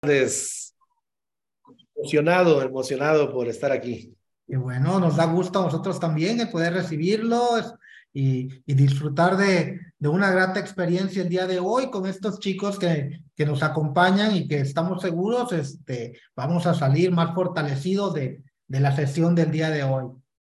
tardes. Emocionado, emocionado por estar aquí. Y bueno, nos da gusto a nosotros también el poder recibirlos y, y disfrutar de, de, una grata experiencia el día de hoy con estos chicos que, que nos acompañan y que estamos seguros este, vamos a salir más fortalecidos de, de la sesión del día de hoy.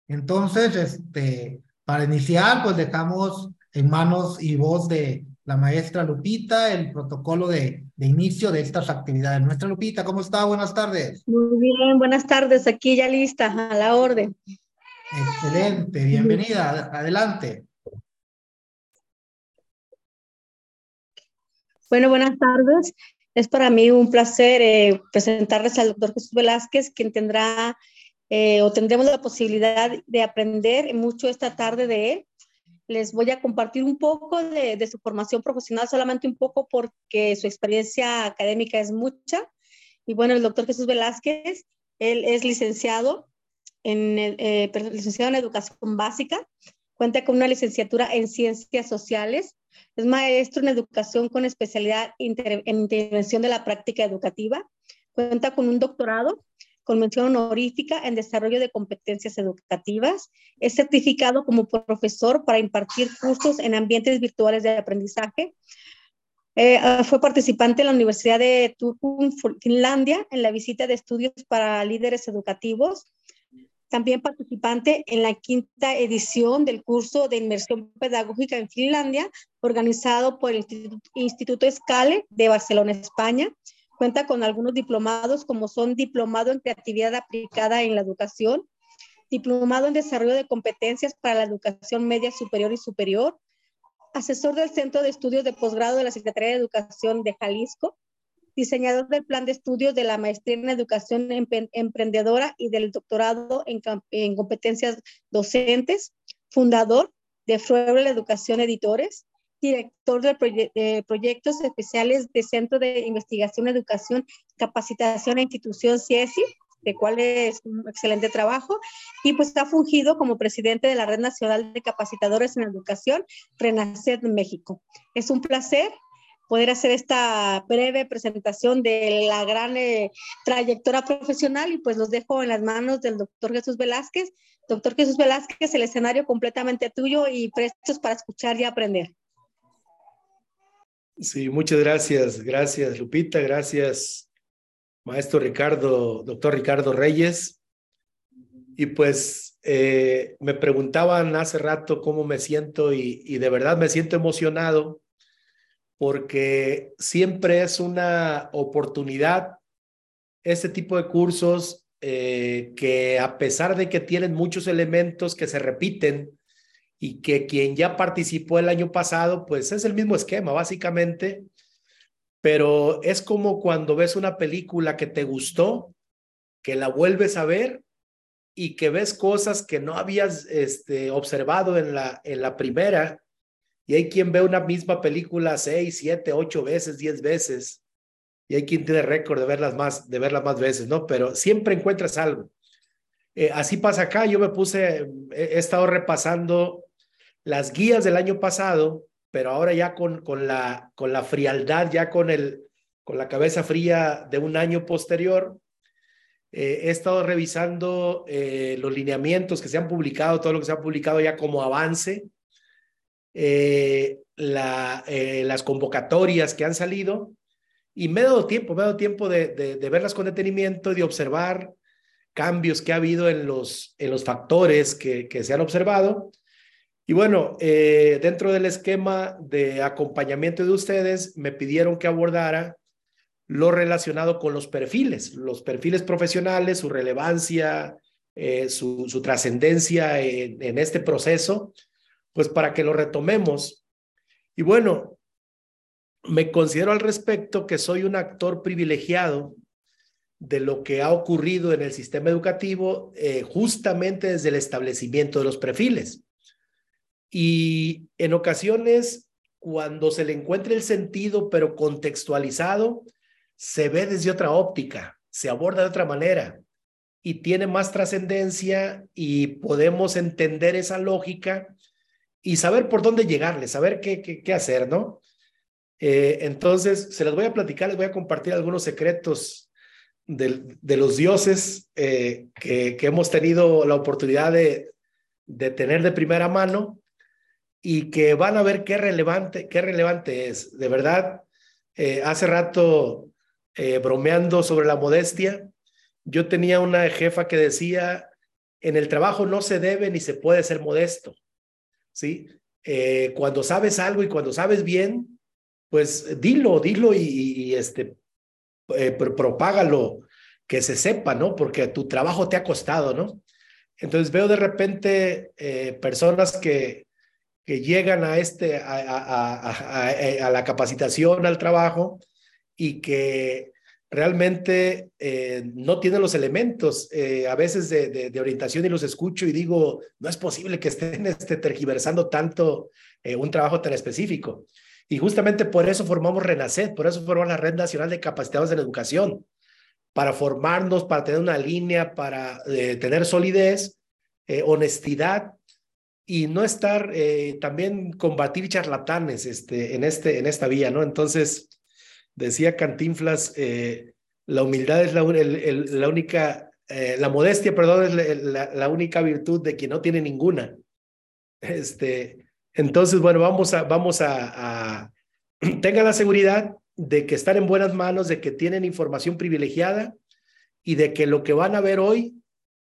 Entonces, este, para iniciar, pues dejamos en manos y voz de la maestra Lupita el protocolo de, de inicio de estas actividades. Nuestra Lupita, ¿cómo está? Buenas tardes. Muy bien, buenas tardes. Aquí ya lista, a la orden. Excelente, bienvenida. Adelante. Bueno, buenas tardes. Es para mí un placer eh, presentarles al doctor Jesús Velázquez, quien tendrá eh, o tendremos la posibilidad de aprender mucho esta tarde de él les voy a compartir un poco de, su formación profesional, solamente un poco porque su experiencia académica es mucha. Y bueno, el doctor Jesús Velázquez, él es licenciado en, eh, licenciado en educación básica, cuenta con una licenciatura en ciencias sociales, es maestro en educación con especialidad en intervención de la práctica educativa, cuenta con un doctorado con mención honorífica en desarrollo de competencias educativas. Es certificado como profesor para impartir cursos en ambientes virtuales de aprendizaje. Eh, fue participante en la Universidad de Turku, Finlandia, en la visita de estudios para líderes educativos. También participante en la quinta edición del curso de inmersión pedagógica en Finlandia, organizado por el Instituto, Instituto Scale de Barcelona, España. Cuenta con algunos diplomados como son diplomado en creatividad aplicada en la educación, diplomado en desarrollo de competencias para la educación media superior y superior, asesor del Centro de Estudios de Posgrado de la Secretaría de Educación de Jalisco, diseñador del plan de estudios de la maestría en educación emprendedora y del doctorado en, en competencias docentes, fundador de Frueble Educación Editores, director de, proye de, proyectos especiales de Centro de Investigación, Educación, Capacitación e Institución CIESI, de cual es un excelente trabajo, y pues ha fungido como presidente de la Red Nacional de Capacitadores en Educación, Renacer México. Es un placer poder hacer esta breve presentación de la gran eh, trayectoria profesional y pues los dejo en las manos del doctor Jesús Velázquez. Doctor Jesús Velázquez, el escenario completamente tuyo y prestos para escuchar y aprender. Sí, muchas gracias. Gracias, Lupita. Gracias, maestro Ricardo, doctor Ricardo Reyes. Y pues eh, me preguntaban hace rato cómo me siento y, de verdad me siento emocionado porque siempre es una oportunidad este tipo de cursos eh, que a pesar de que tienen muchos elementos que se repiten, y que quien ya participó el año pasado, pues es el mismo esquema, básicamente, pero es como cuando ves una película que te gustó, que la vuelves a ver y que ves cosas que no habías este, observado en la, en la primera, y hay quien ve una misma película seis, siete, ocho veces, diez veces, y hay quien tiene récord de verlas más, de verlas más veces, ¿no? Pero siempre encuentras algo. Eh, así pasa acá, yo me puse, he estado repasando las guías del año pasado, pero ahora ya con, con, la, con la frialdad, ya con, el, con la cabeza fría de un año posterior, eh, he estado revisando eh, los lineamientos que se han publicado, todo lo que se ha publicado ya como avance, eh, la, eh, las convocatorias que han salido, y me he dado tiempo, me he dado tiempo de, de, de verlas con detenimiento y de observar cambios que ha habido en los, en los factores que, que se han observado y bueno, eh, dentro del esquema de acompañamiento de ustedes, me pidieron que abordara lo relacionado con los perfiles, los perfiles profesionales, su relevancia, eh, su, su trascendencia en, este proceso, pues para que lo retomemos. Y bueno, me considero al respecto que soy un actor privilegiado de lo que ha ocurrido en el sistema educativo eh, justamente desde el establecimiento de los perfiles. Y en ocasiones, cuando se le encuentra el sentido, pero contextualizado, se ve desde otra óptica, se aborda de otra manera y tiene más trascendencia y podemos entender esa lógica y saber por dónde llegarle, saber qué, qué, hacer, ¿no? Eh, entonces, se las voy a platicar, les voy a compartir algunos secretos de, de los dioses eh, que, que, hemos tenido la oportunidad de, de tener de primera mano y que van a ver qué relevante, qué relevante es. De verdad, eh, hace rato, bromeando sobre la modestia, yo tenía una jefa que decía, en el trabajo no se debe ni se puede ser modesto, ¿sí? cuando sabes algo y cuando sabes bien, pues dilo, dilo y, este, eh, propágalo, que se sepa, ¿no? Porque tu trabajo te ha costado, ¿no? Entonces veo de repente eh, personas que, que llegan a, este, a, la capacitación, al trabajo, y que realmente eh, no tienen los elementos a veces de, de, orientación y los escucho y digo, no es posible que estén este, tergiversando tanto un trabajo tan específico. Y justamente por eso formamos Renacer, por eso formamos la Red Nacional de Capacitados en Educación, para formarnos, para tener una línea, para eh, tener solidez, eh, honestidad y no estar eh, también combatir charlatanes este, en, este, en esta vía, ¿no? Entonces, decía Cantinflas, la humildad es la, la única, la modestia, perdón, es la, la, única virtud de quien no tiene ninguna. Este, entonces, bueno, vamos a, vamos a, a tengan la seguridad de que están en buenas manos, de que tienen información privilegiada y de que lo que van a ver hoy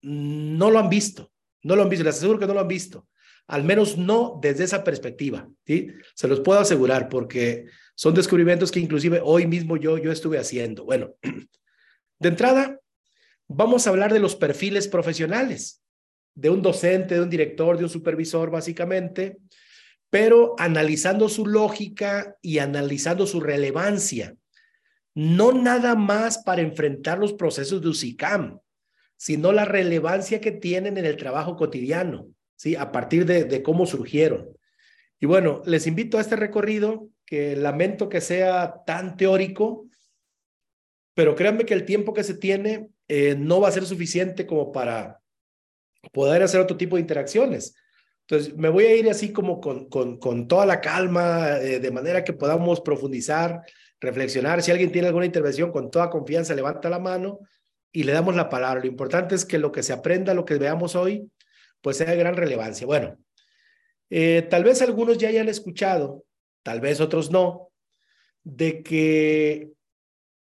no lo han visto, no lo han visto, les aseguro que no lo han visto, al menos no desde esa perspectiva, ¿sí? Se los puedo asegurar porque son descubrimientos que inclusive hoy mismo yo, yo estuve haciendo. Bueno, de entrada, vamos a hablar de los perfiles profesionales de un docente, de un director, de un supervisor, básicamente, pero analizando su lógica y analizando su relevancia. No nada más para enfrentar los procesos de UCICAM, sino la relevancia que tienen en el trabajo cotidiano, ¿sí? A partir de, cómo surgieron. Y bueno, les invito a este recorrido, que lamento que sea tan teórico, pero créanme que el tiempo que se tiene eh, no va a ser suficiente como para poder hacer otro tipo de interacciones. Entonces, me voy a ir así como con, con, con toda la calma, eh, de manera que podamos profundizar, reflexionar. Si alguien tiene alguna intervención, con toda confianza, levanta la mano y le damos la palabra. Lo importante es que lo que se aprenda, lo que veamos hoy, pues sea de gran relevancia. Bueno, eh, tal vez algunos ya hayan escuchado, tal vez otros no, de que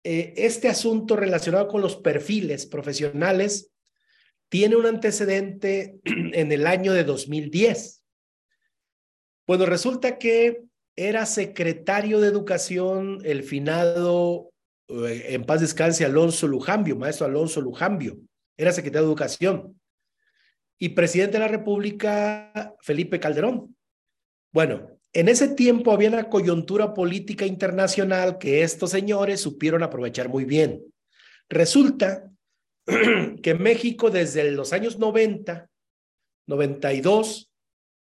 eh, este asunto relacionado con los perfiles profesionales tiene un antecedente en el año de 2010. Bueno, resulta que era secretario de Educación el finado, eh, en paz descanse, Alonso Lujambio, maestro Alonso Lujambio, era secretario de Educación. Y presidente de la República, Felipe Calderón. Bueno, en ese tiempo había una coyuntura política internacional que estos señores supieron aprovechar muy bien. Resulta que México desde los años 90, 92,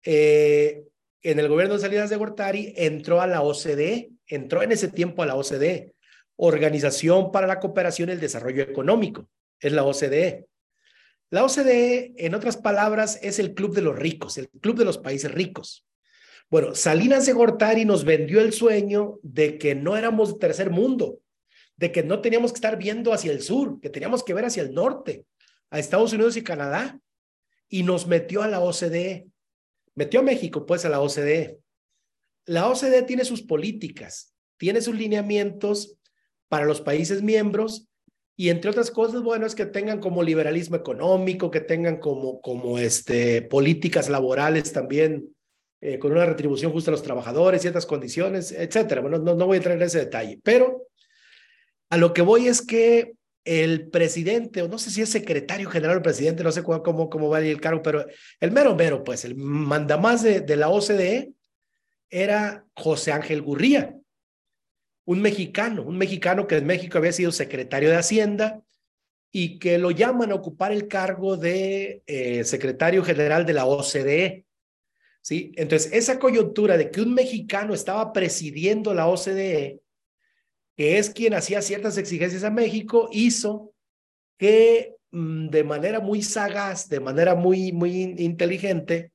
eh, en el gobierno de Salinas de Gortari, entró a la OCDE, entró en ese tiempo a la OCDE, Organización para la Cooperación y el Desarrollo Económico, es la OCDE. La OCDE, en otras palabras, es el club de los ricos, el club de los países ricos. Bueno, Salinas de Gortari nos vendió el sueño de que no éramos tercer mundo, de que no teníamos que estar viendo hacia el sur, que teníamos que ver hacia el norte, a Estados Unidos y Canadá, y nos metió a la OCDE. Metió a México, pues, a la OCDE. La OCDE tiene sus políticas, tiene sus lineamientos para los países miembros y entre otras cosas, bueno, es que tengan como liberalismo económico, que tengan como, como este, políticas laborales también eh, con una retribución justa a los trabajadores, ciertas condiciones, etcétera. Bueno, no, no voy a entrar en ese detalle, pero a lo que voy es que el presidente, o no sé si es secretario general o presidente, no sé cómo, cómo va el cargo, pero el mero mero, pues, el mandamás de, de la OCDE era José Ángel Gurría, un mexicano, un mexicano que en México había sido secretario de Hacienda y que lo llaman a ocupar el cargo de eh, secretario general de la OCDE. ¿sí? Entonces, esa coyuntura de que un mexicano estaba presidiendo la OCDE que es quien hacía ciertas exigencias a México, hizo que mm, de manera muy sagaz, de manera muy, muy inteligente,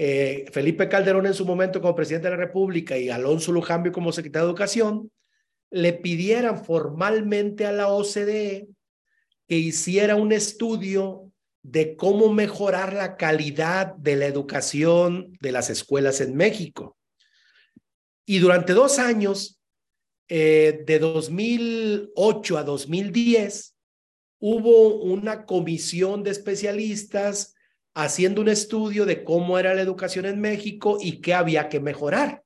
eh, Felipe Calderón en su momento como presidente de la República y Alonso Lujambio como secretario de Educación, le pidieran formalmente a la OCDE que hiciera un estudio de cómo mejorar la calidad de la educación de las escuelas en México. Y durante dos años, eh, de 2008 a 2010, hubo una comisión de especialistas haciendo un estudio de cómo era la educación en México y qué había que mejorar.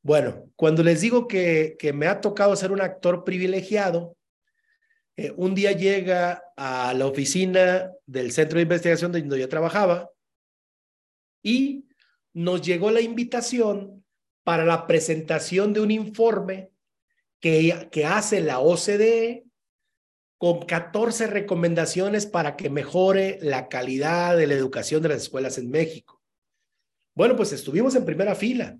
Bueno, cuando les digo que, me ha tocado ser un actor privilegiado, eh, un día llega a la oficina del centro de investigación donde yo trabajaba y nos llegó la invitación para la presentación de un informe que, que hace la OCDE con 14 recomendaciones para que mejore la calidad de la educación de las escuelas en México. Bueno, pues estuvimos en primera fila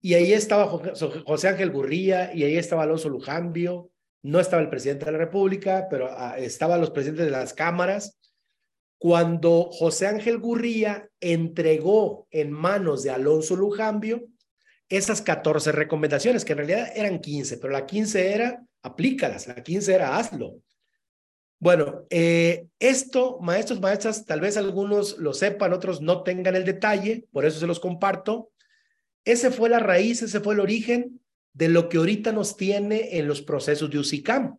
y ahí estaba José Ángel Gurría y ahí estaba Alonso Lujambio, no estaba el presidente de la República, pero ah, estaban los presidentes de las cámaras. Cuando José Ángel Gurría entregó en manos de Alonso Lujambio esas 14 recomendaciones, que en realidad eran 15, pero la 15 era aplícalas, la 15 era hazlo. Bueno, eh, esto, maestros, maestras, tal vez algunos lo sepan, otros no tengan el detalle, por eso se los comparto. Ese fue la raíz, ese fue el origen de lo que ahorita nos tiene en los procesos de UCICAM.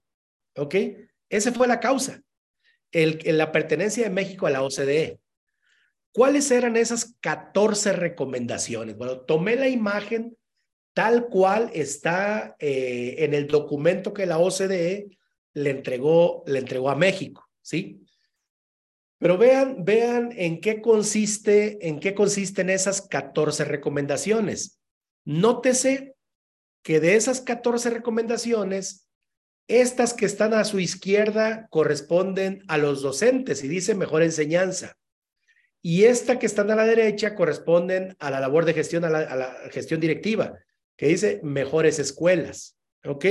¿Ok? Esa fue la causa, el, la pertenencia de México a la OCDE. ¿Cuáles eran esas 14 recomendaciones? Bueno, tomé la imagen tal cual está eh, en el documento que la OCDE le entregó, le entregó a México, ¿sí? Pero vean, vean en qué consiste, en qué consisten esas 14 recomendaciones. Nótese que de esas 14 recomendaciones, estas que están a su izquierda corresponden a los docentes y dice mejor enseñanza. Y esta que están a la derecha corresponden a la labor de gestión, a la, a la gestión directiva, que dice mejores escuelas. ¿Ok?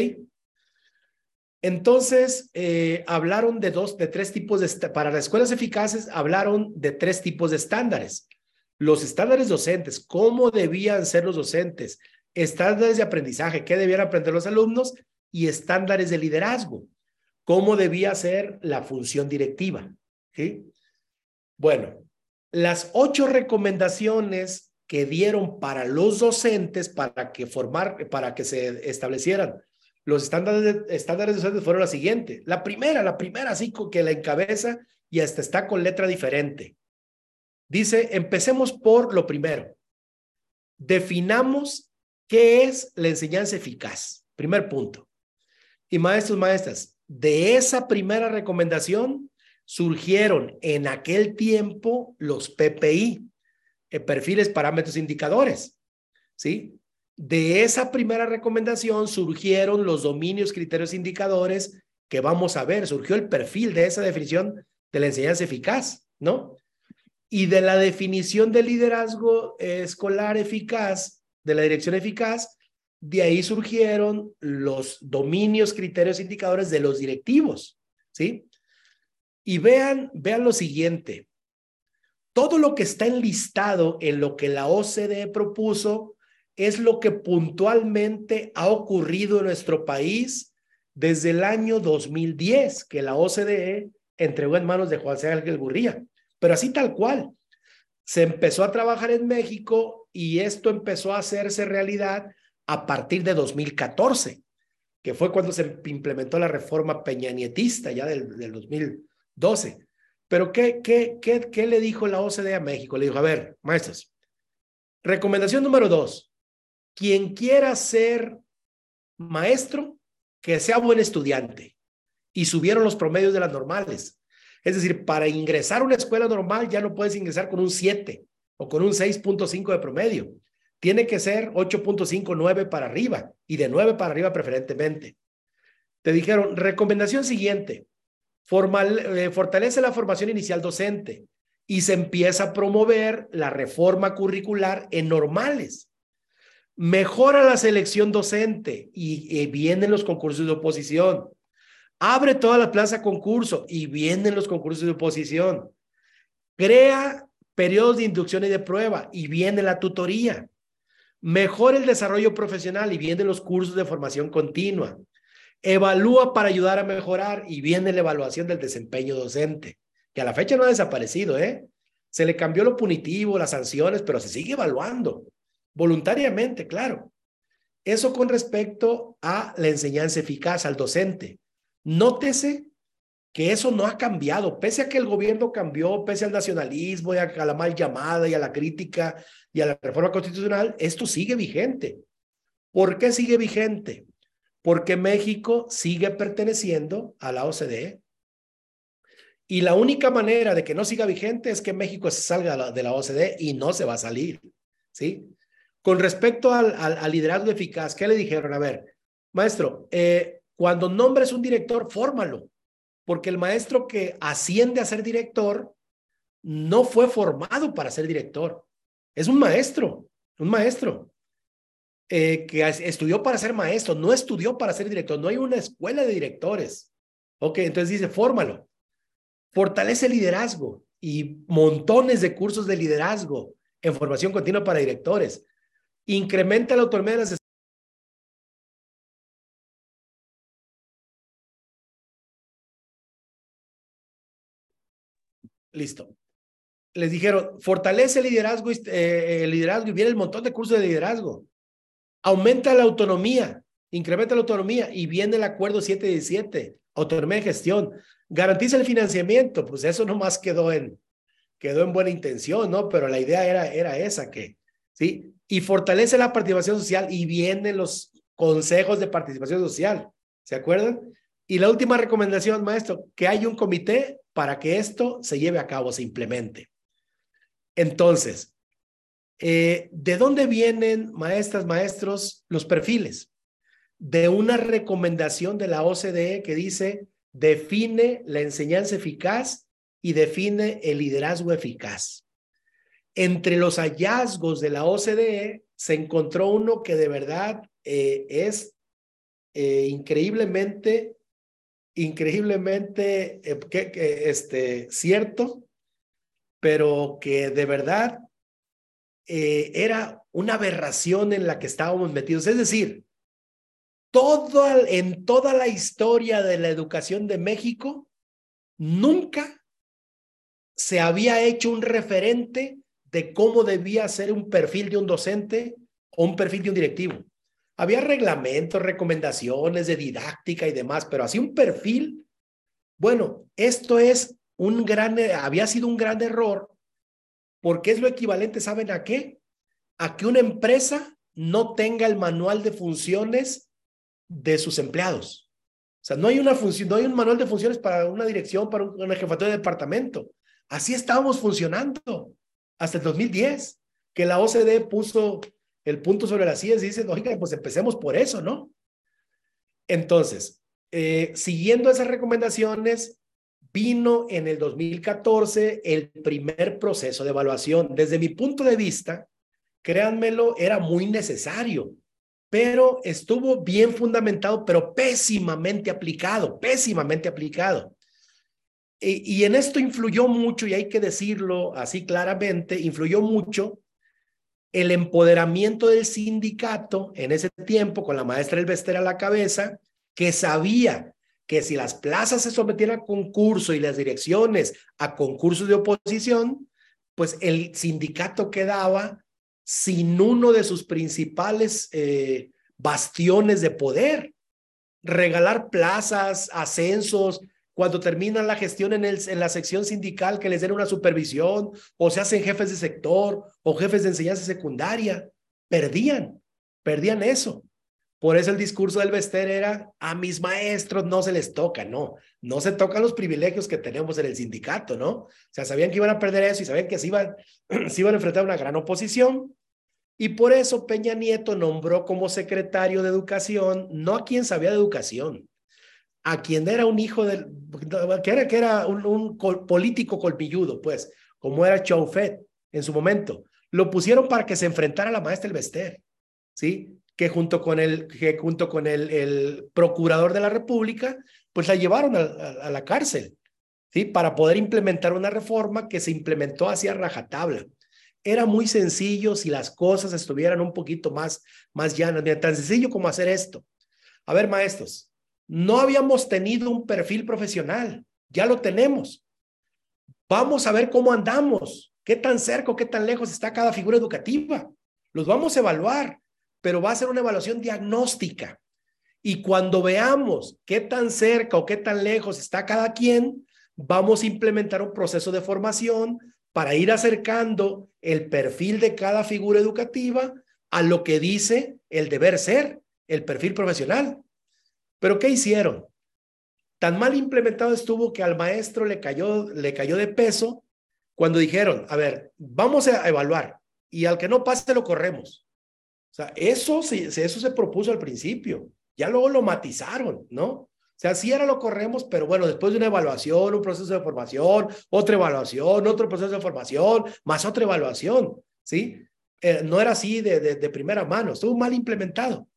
Entonces, eh, hablaron de dos, de tres tipos de, para las escuelas eficaces, hablaron de tres tipos de estándares. Los estándares docentes, cómo debían ser los docentes, estándares de aprendizaje, qué debían aprender los alumnos y estándares de liderazgo, cómo debía ser la función directiva. Bueno, las ocho recomendaciones que dieron para los docentes para que formar, para que se establecieran los estándares de, estándares de fueron la siguiente. La primera, la primera, así que la encabeza y hasta está con letra diferente. Dice, empecemos por lo primero. Definamos qué es la enseñanza eficaz. Primer punto. Y maestros, maestras, de esa primera recomendación surgieron en aquel tiempo los PPI, eh, perfiles, parámetros, indicadores. ¿Sí? De esa primera recomendación surgieron los dominios, criterios, indicadores que vamos a ver. Surgió el perfil de esa definición de la enseñanza eficaz, ¿no? Y de la definición de liderazgo escolar eficaz, de la dirección eficaz, de ahí surgieron los dominios, criterios, indicadores de los directivos, ¿sí? Y vean, vean lo siguiente. Todo lo que está enlistado en lo que la OCDE propuso es lo que puntualmente ha ocurrido en nuestro país desde el año 2010, que la OCDE entregó en manos de Juan Ángel Gurría. Pero así tal cual. Se empezó a trabajar en México y esto empezó a hacerse realidad a partir de 2014, que fue cuando se implementó la reforma peñanietista ya del, del 2012. Pero ¿qué, qué, qué, ¿qué le dijo la OCDE a México? Le dijo, a ver, maestros, recomendación número dos, quien quiera ser maestro, que sea buen estudiante. Y subieron los promedios de las normales. Es decir, para ingresar a una escuela normal ya no puedes ingresar con un 7 o con un 6.5 de promedio. Tiene que ser 8.5, 9 para arriba y de 9 para arriba preferentemente. Te dijeron, recomendación siguiente, eh, fortalece la formación inicial docente y se empieza a promover la reforma curricular en normales mejora la selección docente y, vienen los concursos de oposición. Abre toda la plaza concurso y vienen los concursos de oposición. Crea periodos de inducción y de prueba, y viene la tutoría. Mejora el desarrollo profesional y vienen los cursos de formación continua. Evalúa para ayudar a mejorar y viene la evaluación del desempeño docente, que a la fecha no ha desaparecido, ¿eh? Se le cambió lo punitivo, las sanciones, pero se sigue evaluando, voluntariamente, claro. Eso con respecto a la enseñanza eficaz al docente. Nótese que eso no ha cambiado, pese a que el gobierno cambió, pese al nacionalismo y a, la mal llamada y a la crítica y a la reforma constitucional, esto sigue vigente. ¿Por qué sigue vigente? Porque México sigue perteneciendo a la OCDE. Y la única manera de que no siga vigente es que México se salga de la OCDE y no se va a salir. ¿Sí? Con respecto al, liderazgo eficaz, ¿qué le dijeron? A ver, maestro, eh, cuando nombres un director, fórmalo porque el maestro que asciende a ser director no fue formado para ser director. Es un maestro, un maestro eh, que estudió para ser maestro, no estudió para ser director, no hay una escuela de directores. Ok, entonces dice, fórmalo. Fortalece el liderazgo y montones de cursos de liderazgo en formación continua para directores. Incrementa la autonomía de las Listo. Les dijeron, fortalece el liderazgo, eh, liderazgo y viene el montón de cursos de liderazgo. Aumenta la autonomía, incrementa la autonomía y viene el acuerdo 717, autonomía de gestión. Garantiza el financiamiento, pues eso nomás quedó en, quedó en buena intención, ¿no? Pero la idea era, era esa que, ¿sí? Y fortalece la participación social y vienen los consejos de participación social, ¿se acuerdan? Y la última recomendación, maestro, que hay un comité para que esto se lleve a cabo, se implemente. Entonces, eh, ¿de dónde vienen, maestras, maestros, los perfiles? De una recomendación de la OCDE que dice, define la enseñanza eficaz y define el liderazgo eficaz. Entre los hallazgos de la OCDE se encontró uno que de verdad eh, es eh, increíblemente increíblemente eh, este, cierto, pero que de verdad era una aberración en la que estábamos metidos. Es decir, todo, en toda la historia de la educación de México, nunca se había hecho un referente de cómo debía ser un perfil de un docente o un perfil de un directivo. Había reglamentos, recomendaciones de didáctica y demás, pero así un perfil. Bueno, esto es un gran, había sido un gran error porque es lo equivalente, ¿saben a qué? A que una empresa no tenga el manual de funciones de sus empleados. O sea, no hay una función, no hay un manual de funciones para una dirección, para una jefatura de departamento. Así estábamos funcionando hasta el 2010, que la OCDE puso el punto sobre las sillas y dicen, oiga, pues empecemos por eso, ¿no? Entonces, eh, siguiendo esas recomendaciones, vino en el 2014 el primer proceso de evaluación. Desde mi punto de vista, créanmelo, era muy necesario, pero estuvo bien fundamentado, pero pésimamente aplicado, pésimamente aplicado. Y, en esto influyó mucho, y hay que decirlo así claramente, influyó mucho el empoderamiento del sindicato en ese tiempo con la maestra Elvester a la cabeza, que sabía que si las plazas se sometían a concurso y las direcciones a concursos de oposición, pues el sindicato quedaba sin uno de sus principales eh, bastiones de poder. Regalar plazas, ascensos, cuando terminan la gestión en, el, en la sección sindical que les den una supervisión o se hacen jefes de sector o jefes de enseñanza secundaria, perdían, perdían eso. Por eso el discurso del Bester era, a mis maestros no se les toca, no, no se tocan los privilegios que tenemos en el sindicato, ¿no? O sea, sabían que iban a perder eso y sabían que se iban, se iban a enfrentar una gran oposición. Y por eso Peña Nieto nombró como secretario de educación, no a quien sabía de educación, a quien era un hijo del, que era, que era un, político colpilludo, pues, como era Chaufet en su momento, lo pusieron para que se enfrentara a la maestra Elvester, ¿sí? Que junto con el, que junto con el, el procurador de la República, pues la llevaron a, la cárcel. ¿sí? Para poder implementar una reforma que se implementó hacia rajatabla. Era muy sencillo si las cosas estuvieran un poquito más, más llanas. Tan sencillo como hacer esto. A ver, maestros, no habíamos tenido un perfil profesional, ya lo tenemos. Vamos a ver cómo andamos, qué tan cerca o qué tan lejos está cada figura educativa. Los vamos a evaluar, pero va a ser una evaluación diagnóstica. Y cuando veamos qué tan cerca o qué tan lejos está cada quien, vamos a implementar un proceso de formación para ir acercando el perfil de cada figura educativa a lo que dice el deber ser, el perfil profesional. Pero ¿qué hicieron? Tan mal implementado estuvo que al maestro le cayó, le cayó de peso cuando dijeron, a ver, vamos a evaluar y al que no pase lo corremos. O sea, eso, eso se propuso al principio, ya luego lo matizaron, ¿no? O sea, sí era lo corremos, pero bueno, después de una evaluación, un proceso de formación, otra evaluación, otro proceso de formación, más otra evaluación, ¿sí? Eh, no era así de, de primera mano, estuvo mal implementado.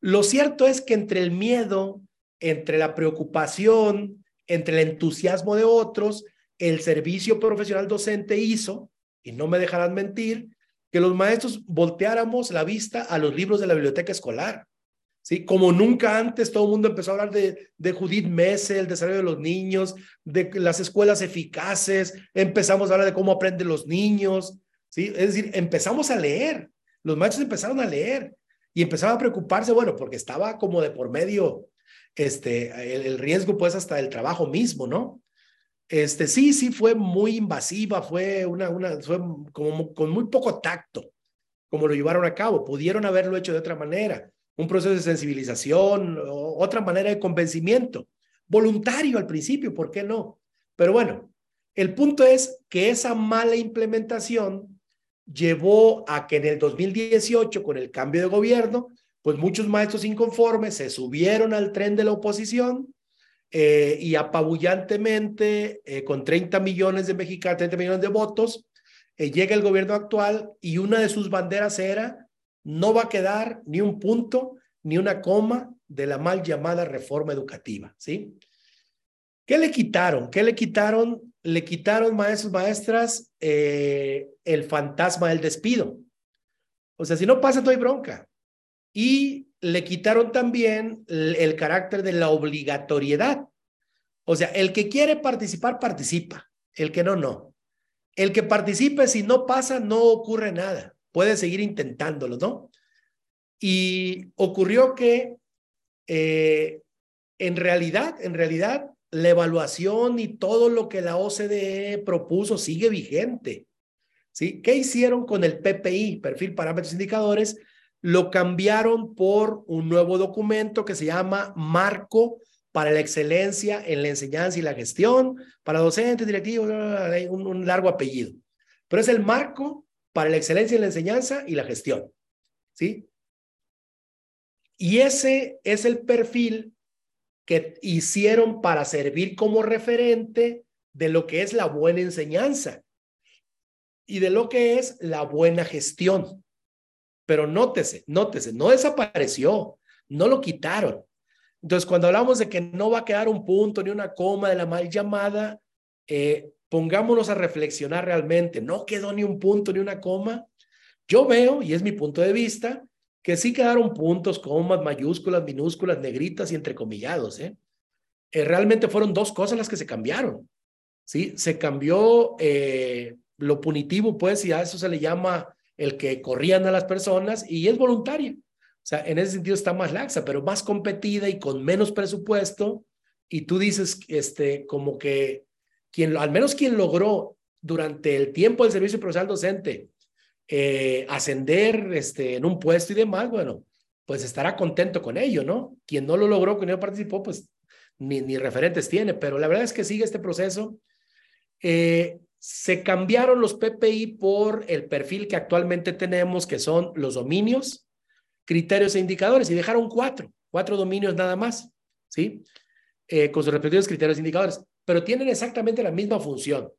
Lo cierto es que entre el miedo, entre la preocupación, entre el entusiasmo de otros, el servicio profesional docente hizo, y no me dejarán mentir, que los maestros volteáramos la vista a los libros de la biblioteca escolar. ¿Sí? Como nunca antes todo el mundo empezó a hablar de, de Judith Messe, el desarrollo de los niños, de las escuelas eficaces, empezamos a hablar de cómo aprenden los niños, ¿sí? Es decir, empezamos a leer, los maestros empezaron a leer y empezaba a preocuparse, bueno, porque estaba como de por medio este, el, riesgo pues hasta del trabajo mismo, ¿no? Este, sí, sí fue muy invasiva, fue una, una, fue como con muy poco tacto, como lo llevaron a cabo. Pudieron haberlo hecho de otra manera, un proceso de sensibilización, otra manera de convencimiento, voluntario al principio, ¿por qué no? Pero bueno, el punto es que esa mala implementación llevó a que en el 2018, con el cambio de gobierno, pues muchos maestros inconformes se subieron al tren de la oposición eh, y apabullantemente, eh, con 30 millones de mexicanos, 30 millones de votos, eh, llega el gobierno actual y una de sus banderas era, no va a quedar ni un punto ni una coma de la mal llamada reforma educativa, ¿sí? ¿Qué le quitaron? ¿Qué le quitaron? Le quitaron, maestros, maestras, el fantasma del despido. O sea, si no pasa, no hay bronca. Y le quitaron también el, carácter de la obligatoriedad. O sea, el que quiere participar, participa. El que no, no. El que participe, si no pasa, no ocurre nada. Puede seguir intentándolo, ¿no? Y ocurrió que eh, en realidad, en realidad, la evaluación y todo lo que la OCDE propuso sigue vigente. ¿Sí? ¿Qué hicieron con el PPI, perfil parámetros indicadores? Lo cambiaron por un nuevo documento que se llama Marco para la excelencia en la enseñanza y la gestión, para docentes, directivos, un, un largo apellido. Pero es el marco para la excelencia en la enseñanza y la gestión. ¿Sí? Y ese es el perfil que hicieron para servir como referente de lo que es la buena enseñanza y de lo que es la buena gestión. Pero nótese, nótese, no desapareció, no lo quitaron. Entonces, cuando hablamos de que no va a quedar un punto ni una coma de la mal llamada, eh, pongámonos a reflexionar realmente. No quedó ni un punto ni una coma. Yo veo, y es mi punto de vista, que sí quedaron puntos, comas, mayúsculas, minúsculas, negritas y entrecomillados. ¿eh? ¿eh? realmente fueron dos cosas las que se cambiaron. ¿sí? Se cambió eh, lo punitivo, pues, y a eso se le llama el que corrían a las personas y es voluntaria. O sea, en ese sentido está más laxa, pero más competida y con menos presupuesto. Y tú dices, este, como que quien, al menos quien logró durante el tiempo del servicio profesional docente eh, ascender este, en un puesto y demás, bueno, pues estará contento con ello, ¿no? Quien no lo logró, quien no participó, pues ni, ni referentes tiene, pero la verdad es que sigue este proceso. Eh, se cambiaron los PPI por el perfil que actualmente tenemos, que son los dominios, criterios e indicadores, y dejaron cuatro, cuatro dominios nada más, ¿sí? Eh, con sus respectivos criterios e indicadores, pero tienen exactamente la misma función.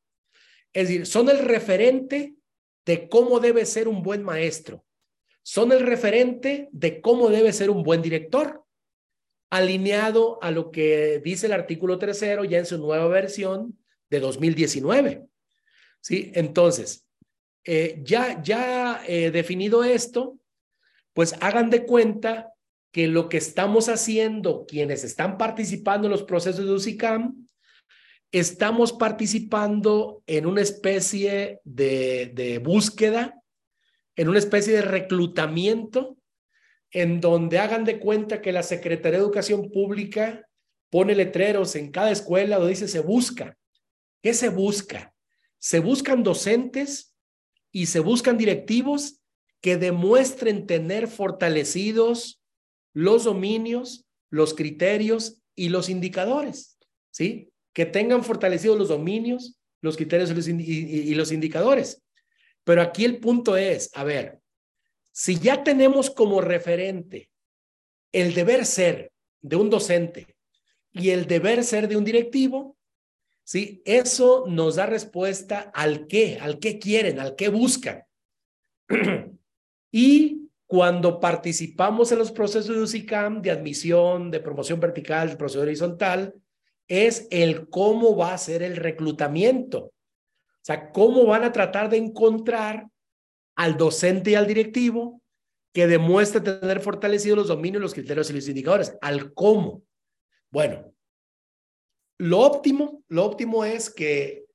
Es decir, son el referente de cómo debe ser un buen maestro. Son el referente de cómo debe ser un buen director, alineado a lo que dice el artículo tercero ya en su nueva versión de 2019. ¿Sí? Entonces, eh, ya, ya eh, definido esto, pues hagan de cuenta que lo que estamos haciendo, quienes están participando en los procesos de UCICAM, estamos participando en una especie de, de búsqueda, en una especie de reclutamiento, en donde hagan de cuenta que la Secretaría de Educación Pública pone letreros en cada escuela donde dice se busca. ¿Qué se busca? Se buscan docentes y se buscan directivos que demuestren tener fortalecidos los dominios, los criterios y los indicadores, ¿sí? Que tengan fortalecidos los dominios, los criterios y los, y los indicadores. Pero aquí el punto es, a ver, si ya tenemos como referente el deber ser de un docente y el deber ser de un directivo, ¿sí? Eso nos da respuesta al qué, al qué quieren, al qué buscan. y cuando participamos en los procesos de UCICAM, de admisión, de promoción vertical, de proceso horizontal, es el cómo va a ser el reclutamiento. O sea, cómo van a tratar de encontrar al docente y al directivo que demuestre tener fortalecidos los dominios, los criterios y los indicadores. Al cómo. Bueno, lo óptimo, lo óptimo es que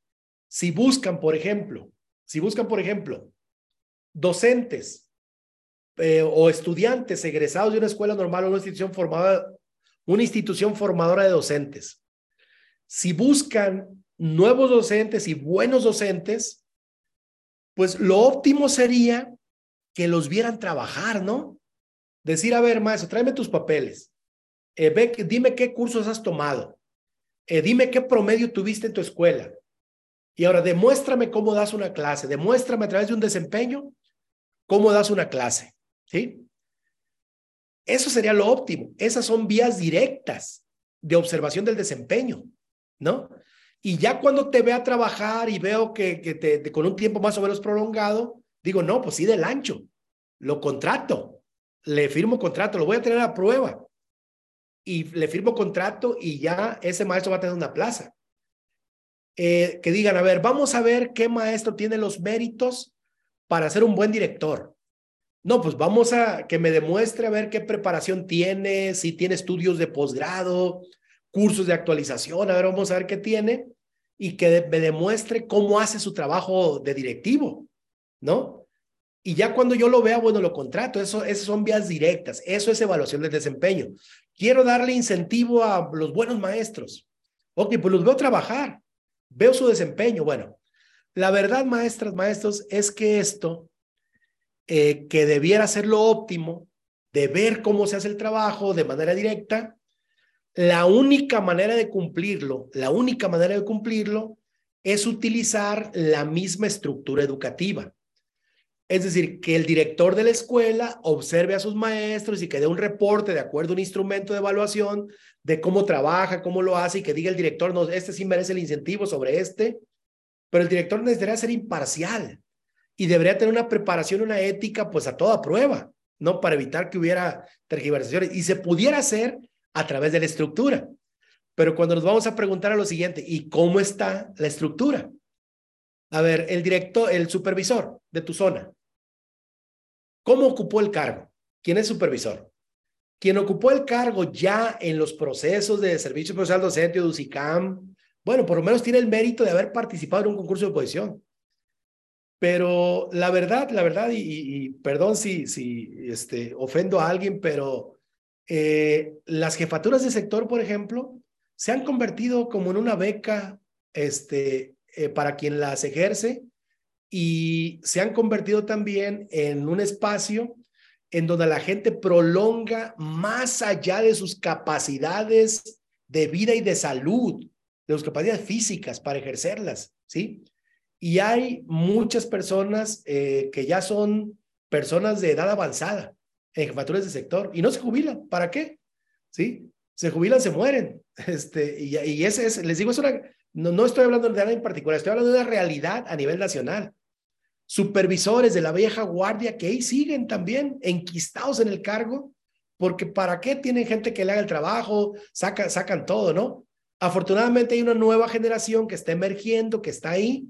si buscan, por ejemplo, si buscan, por ejemplo, docentes eh, o estudiantes egresados de una escuela normal o una institución formada, una institución formadora de docentes, si buscan nuevos docentes y buenos docentes, pues lo óptimo sería que los vieran trabajar, ¿no? Decir, a ver, maestro, tráeme tus papeles. Eh, ve, dime qué cursos has tomado. Eh, dime qué promedio tuviste en tu escuela. Y ahora demuéstrame cómo das una clase. Demuéstrame a través de un desempeño cómo das una clase. ¿Sí? Eso sería lo óptimo. Esas son vías directas de observación del desempeño, ¿no? Y ya cuando te vea trabajar y veo que, te, con un tiempo más o menos prolongado, digo, no, pues sí, del ancho, lo contrato, le firmo contrato, lo voy a tener a prueba. Y le firmo contrato y ya ese maestro va a tener una plaza. Eh, que digan, a ver, vamos a ver qué maestro tiene los méritos para ser un buen director. No, pues vamos a que me demuestre a ver qué preparación tiene, si tiene estudios de posgrado, cursos de actualización, a ver, vamos a ver qué tiene y que me demuestre cómo hace su trabajo de directivo, ¿no? Y ya cuando yo lo vea, bueno, lo contrato. Eso, esas son vías directas. Eso es evaluación de desempeño. Quiero darle incentivo a los buenos maestros. Ok, pues los veo trabajar. Veo su desempeño. Bueno, la verdad, maestras, maestros, es que esto, eh, que debiera ser lo óptimo, de ver cómo se hace el trabajo de manera directa, la única manera de cumplirlo, la única manera de cumplirlo es utilizar la misma estructura educativa. Es decir, que el director de la escuela observe a sus maestros y que dé un reporte de acuerdo a un instrumento de evaluación de cómo trabaja, cómo lo hace y que diga el director, no, este sí merece el incentivo sobre este, pero el director necesitaría ser imparcial y debería tener una preparación, una ética, pues a toda prueba, ¿no? Para evitar que hubiera tergiversaciones y se pudiera hacer a través de la estructura. Pero cuando nos vamos a preguntar a lo siguiente, ¿y cómo está la estructura? A ver, el director, el supervisor de tu zona, ¿cómo ocupó el cargo? ¿Quién es supervisor? Quien ocupó el cargo ya en los procesos de servicio profesional docente o UCICAM, bueno, por lo menos tiene el mérito de haber participado en un concurso de oposición. Pero la verdad, la verdad, y, perdón si, si este, ofendo a alguien, pero eh, las jefaturas de sector, por ejemplo, se han convertido como en una beca este, eh, para quien las ejerce y se han convertido también en un espacio en donde la gente prolonga más allá de sus capacidades de vida y de salud, de sus capacidades físicas para ejercerlas, ¿sí? Y hay muchas personas eh, que ya son personas de edad avanzada en jefaturas de sector y no se jubilan. ¿Para qué? ¿Sí? Se jubilan, se mueren. Este, y, y ese es, les digo, es una, no, no estoy hablando de nada en particular, estoy hablando de una realidad a nivel nacional. Supervisores de la vieja guardia que ahí siguen también enquistados en el cargo, porque ¿para qué tienen gente que le haga el trabajo? Saca, sacan todo, ¿no? Afortunadamente hay una nueva generación que está emergiendo, que está ahí,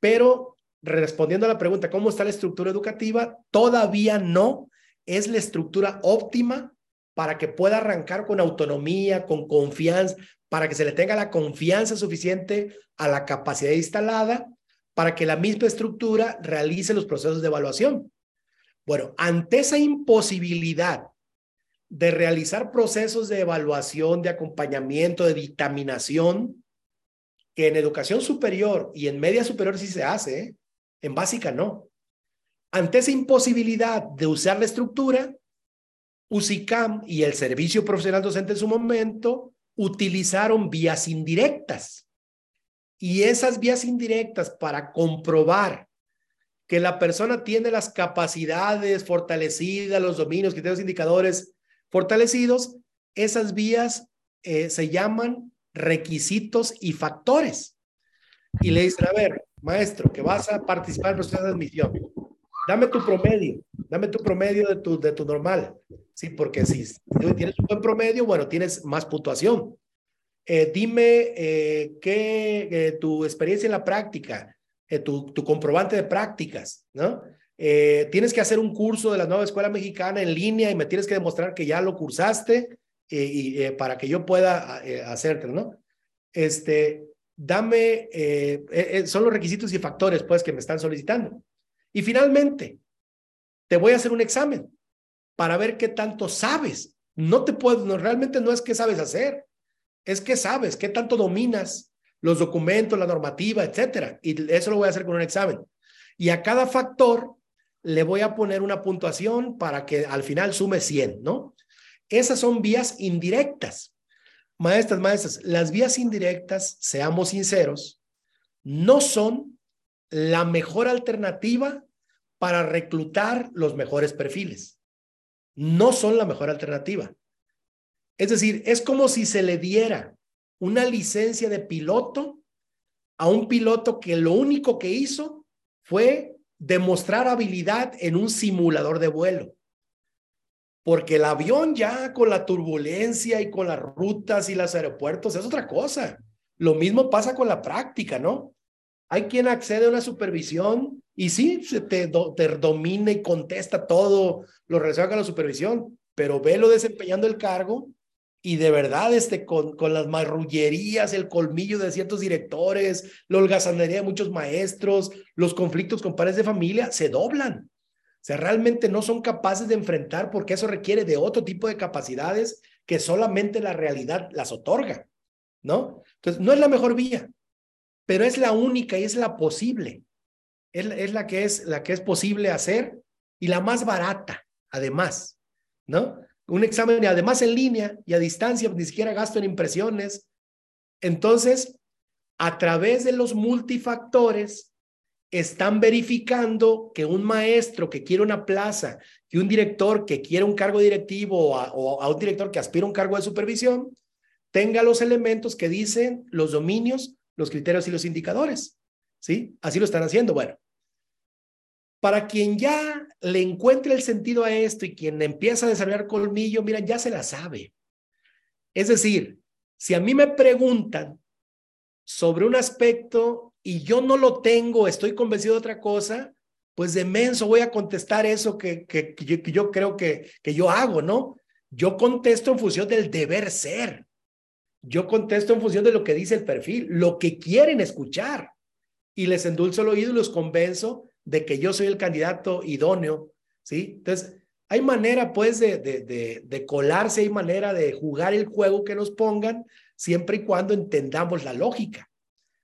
pero respondiendo a la pregunta, ¿cómo está la estructura educativa? Todavía no es la estructura óptima para que pueda arrancar con autonomía, con confianza, para que se le tenga la confianza suficiente a la capacidad instalada, para que la misma estructura realice los procesos de evaluación. Bueno, ante esa imposibilidad de realizar procesos de evaluación, de acompañamiento, de dictaminación, que en educación superior y en media superior sí se hace, ¿eh? en básica no. Ante esa imposibilidad de usar la estructura, UCICAM y el Servicio Profesional Docente en su momento utilizaron vías indirectas. Y esas vías indirectas para comprobar que la persona tiene las capacidades fortalecidas, los dominios, criterios, indicadores fortalecidos, esas vías eh, se llaman requisitos y factores. Y le dicen, a ver, maestro, que vas a participar en el proceso admisión, dame tu promedio, dame tu promedio de tu, de tu normal. Sí, porque si tienes un buen promedio, bueno, tienes más puntuación. Eh, dime eh, qué tu experiencia en la práctica, tu, tu, comprobante de prácticas, ¿no? Eh, tienes que hacer un curso de la nueva escuela mexicana en línea y me tienes que demostrar que ya lo cursaste eh, y, eh, para que yo pueda hacerte, ¿no? Este, dame, son los requisitos y factores, pues, que me están solicitando. Y finalmente, te voy a hacer un examen para ver qué tanto sabes. No te puedo, no, realmente no es qué sabes hacer, es qué sabes, qué tanto dominas los documentos, la normativa, etcétera. Y eso lo voy a hacer con un examen. Y a cada factor le voy a poner una puntuación para que al final sume 100, ¿no? Esas son vías indirectas. Maestras, maestras, las vías indirectas, seamos sinceros, no son la mejor alternativa para reclutar los mejores perfiles. No son la mejor alternativa. Es decir, es como si se le diera una licencia de piloto a un piloto que lo único que hizo fue demostrar habilidad en un simulador de vuelo. Porque el avión ya con la turbulencia y con las rutas y los aeropuertos es otra cosa. Lo mismo pasa con la práctica, ¿no? Hay quien accede a una supervisión y sí, se te, te domina y contesta todo lo relacionado con la supervisión, pero velo desempeñando el cargo y de verdad, este, con, con las marrullerías, el colmillo de ciertos directores, la holgazanería de muchos maestros, los conflictos con padres de familia, se doblan. O sea, realmente no son capaces de enfrentar porque eso requiere de otro tipo de capacidades que solamente la realidad las otorga, ¿no? Entonces, no es la mejor vía, pero es la única y es la posible. Es, es la, que es la que es posible hacer y la más barata, además, ¿no? un examen además en línea y a distancia, ni siquiera gasto en impresiones. Entonces, a través de los multifactores, están verificando que un maestro que quiere una plaza, que un director que quiere un cargo directivo o a, un director que aspira a un cargo de supervisión, tenga los elementos que dicen los dominios, los criterios y los indicadores. ¿Sí? Así lo están haciendo. Bueno, para quien ya le encuentre el sentido a esto y quien empieza a desarrollar colmillo, mira, ya se la sabe. Es decir, si a mí me preguntan sobre un aspecto y yo no lo tengo, estoy convencido de otra cosa, pues de menso voy a contestar eso que, que, yo, creo que, que yo hago, ¿no? Yo contesto en función del deber ser. Yo contesto en función de lo que dice el perfil, lo que quieren escuchar. Y les endulzo el oído y los convenzo de que yo soy el candidato idóneo, ¿sí? Entonces, hay manera, pues, de, de, de, colarse, hay manera de jugar el juego que nos pongan, siempre y cuando entendamos la lógica,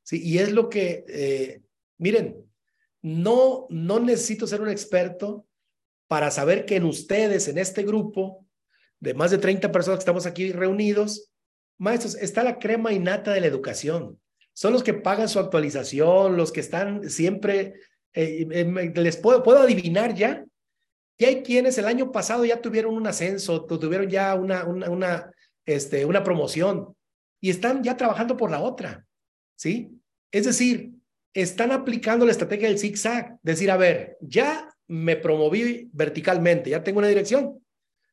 ¿sí? Y es lo que, eh, miren, no, no necesito ser un experto para saber que en ustedes, en este grupo de más de 30 personas que estamos aquí reunidos, maestros, está la crema innata de la educación. Son los que pagan su actualización, los que están siempre eh, eh, les puedo, puedo adivinar ya que hay quienes el año pasado ya tuvieron un ascenso, tuvieron ya una, una, una, este, una promoción y están ya trabajando por la otra, ¿sí? Es decir, están aplicando la estrategia del zigzag, decir, a ver, ya me promoví verticalmente, ya tengo una dirección,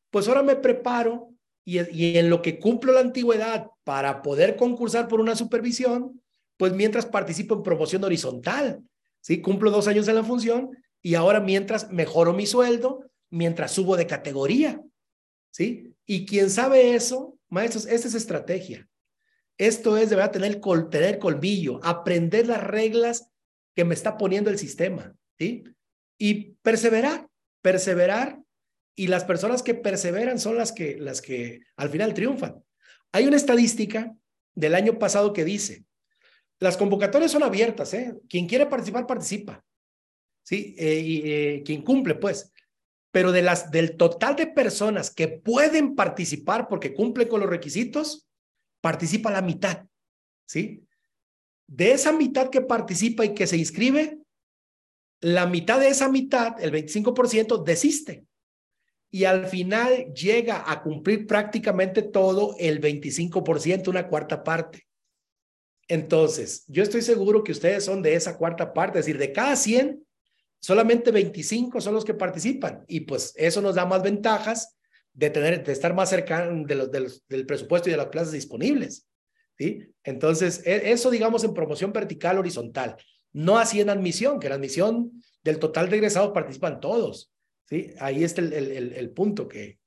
pues ahora me preparo y, en lo que cumplo la antigüedad para poder concursar por una supervisión, pues mientras participo en promoción horizontal, ¿sí? Cumplo dos años en la función y ahora mientras mejoro mi sueldo, mientras subo de categoría, ¿sí? Y quien sabe eso, maestros, esta es estrategia. Esto es de tener, col, tener colmillo, aprender las reglas que me está poniendo el sistema, ¿sí? Y perseverar, perseverar, y las personas que perseveran son las que, las que al final triunfan. Hay una estadística del año pasado que dice, las convocatorias son abiertas, ¿eh? Quien quiere participar, participa, ¿sí? Eh, y eh, quien cumple, pues. Pero de las, del total de personas que pueden participar porque cumplen con los requisitos, participa la mitad, ¿sí? De esa mitad que participa y que se inscribe, la mitad de esa mitad, el 25%, desiste. Y al final llega a cumplir prácticamente todo el 25%, una cuarta parte. Entonces, yo estoy seguro que ustedes son de esa cuarta parte, es decir, de cada 100, solamente 25 son los que participan. Y pues eso nos da más ventajas de, tener, de estar más cerca de los, del presupuesto y de las plazas disponibles. ¿sí? Entonces, e, eso digamos en promoción vertical horizontal, no así en admisión, que en admisión del total de egresados participan todos. ¿Sí? Ahí está el, el, el punto que,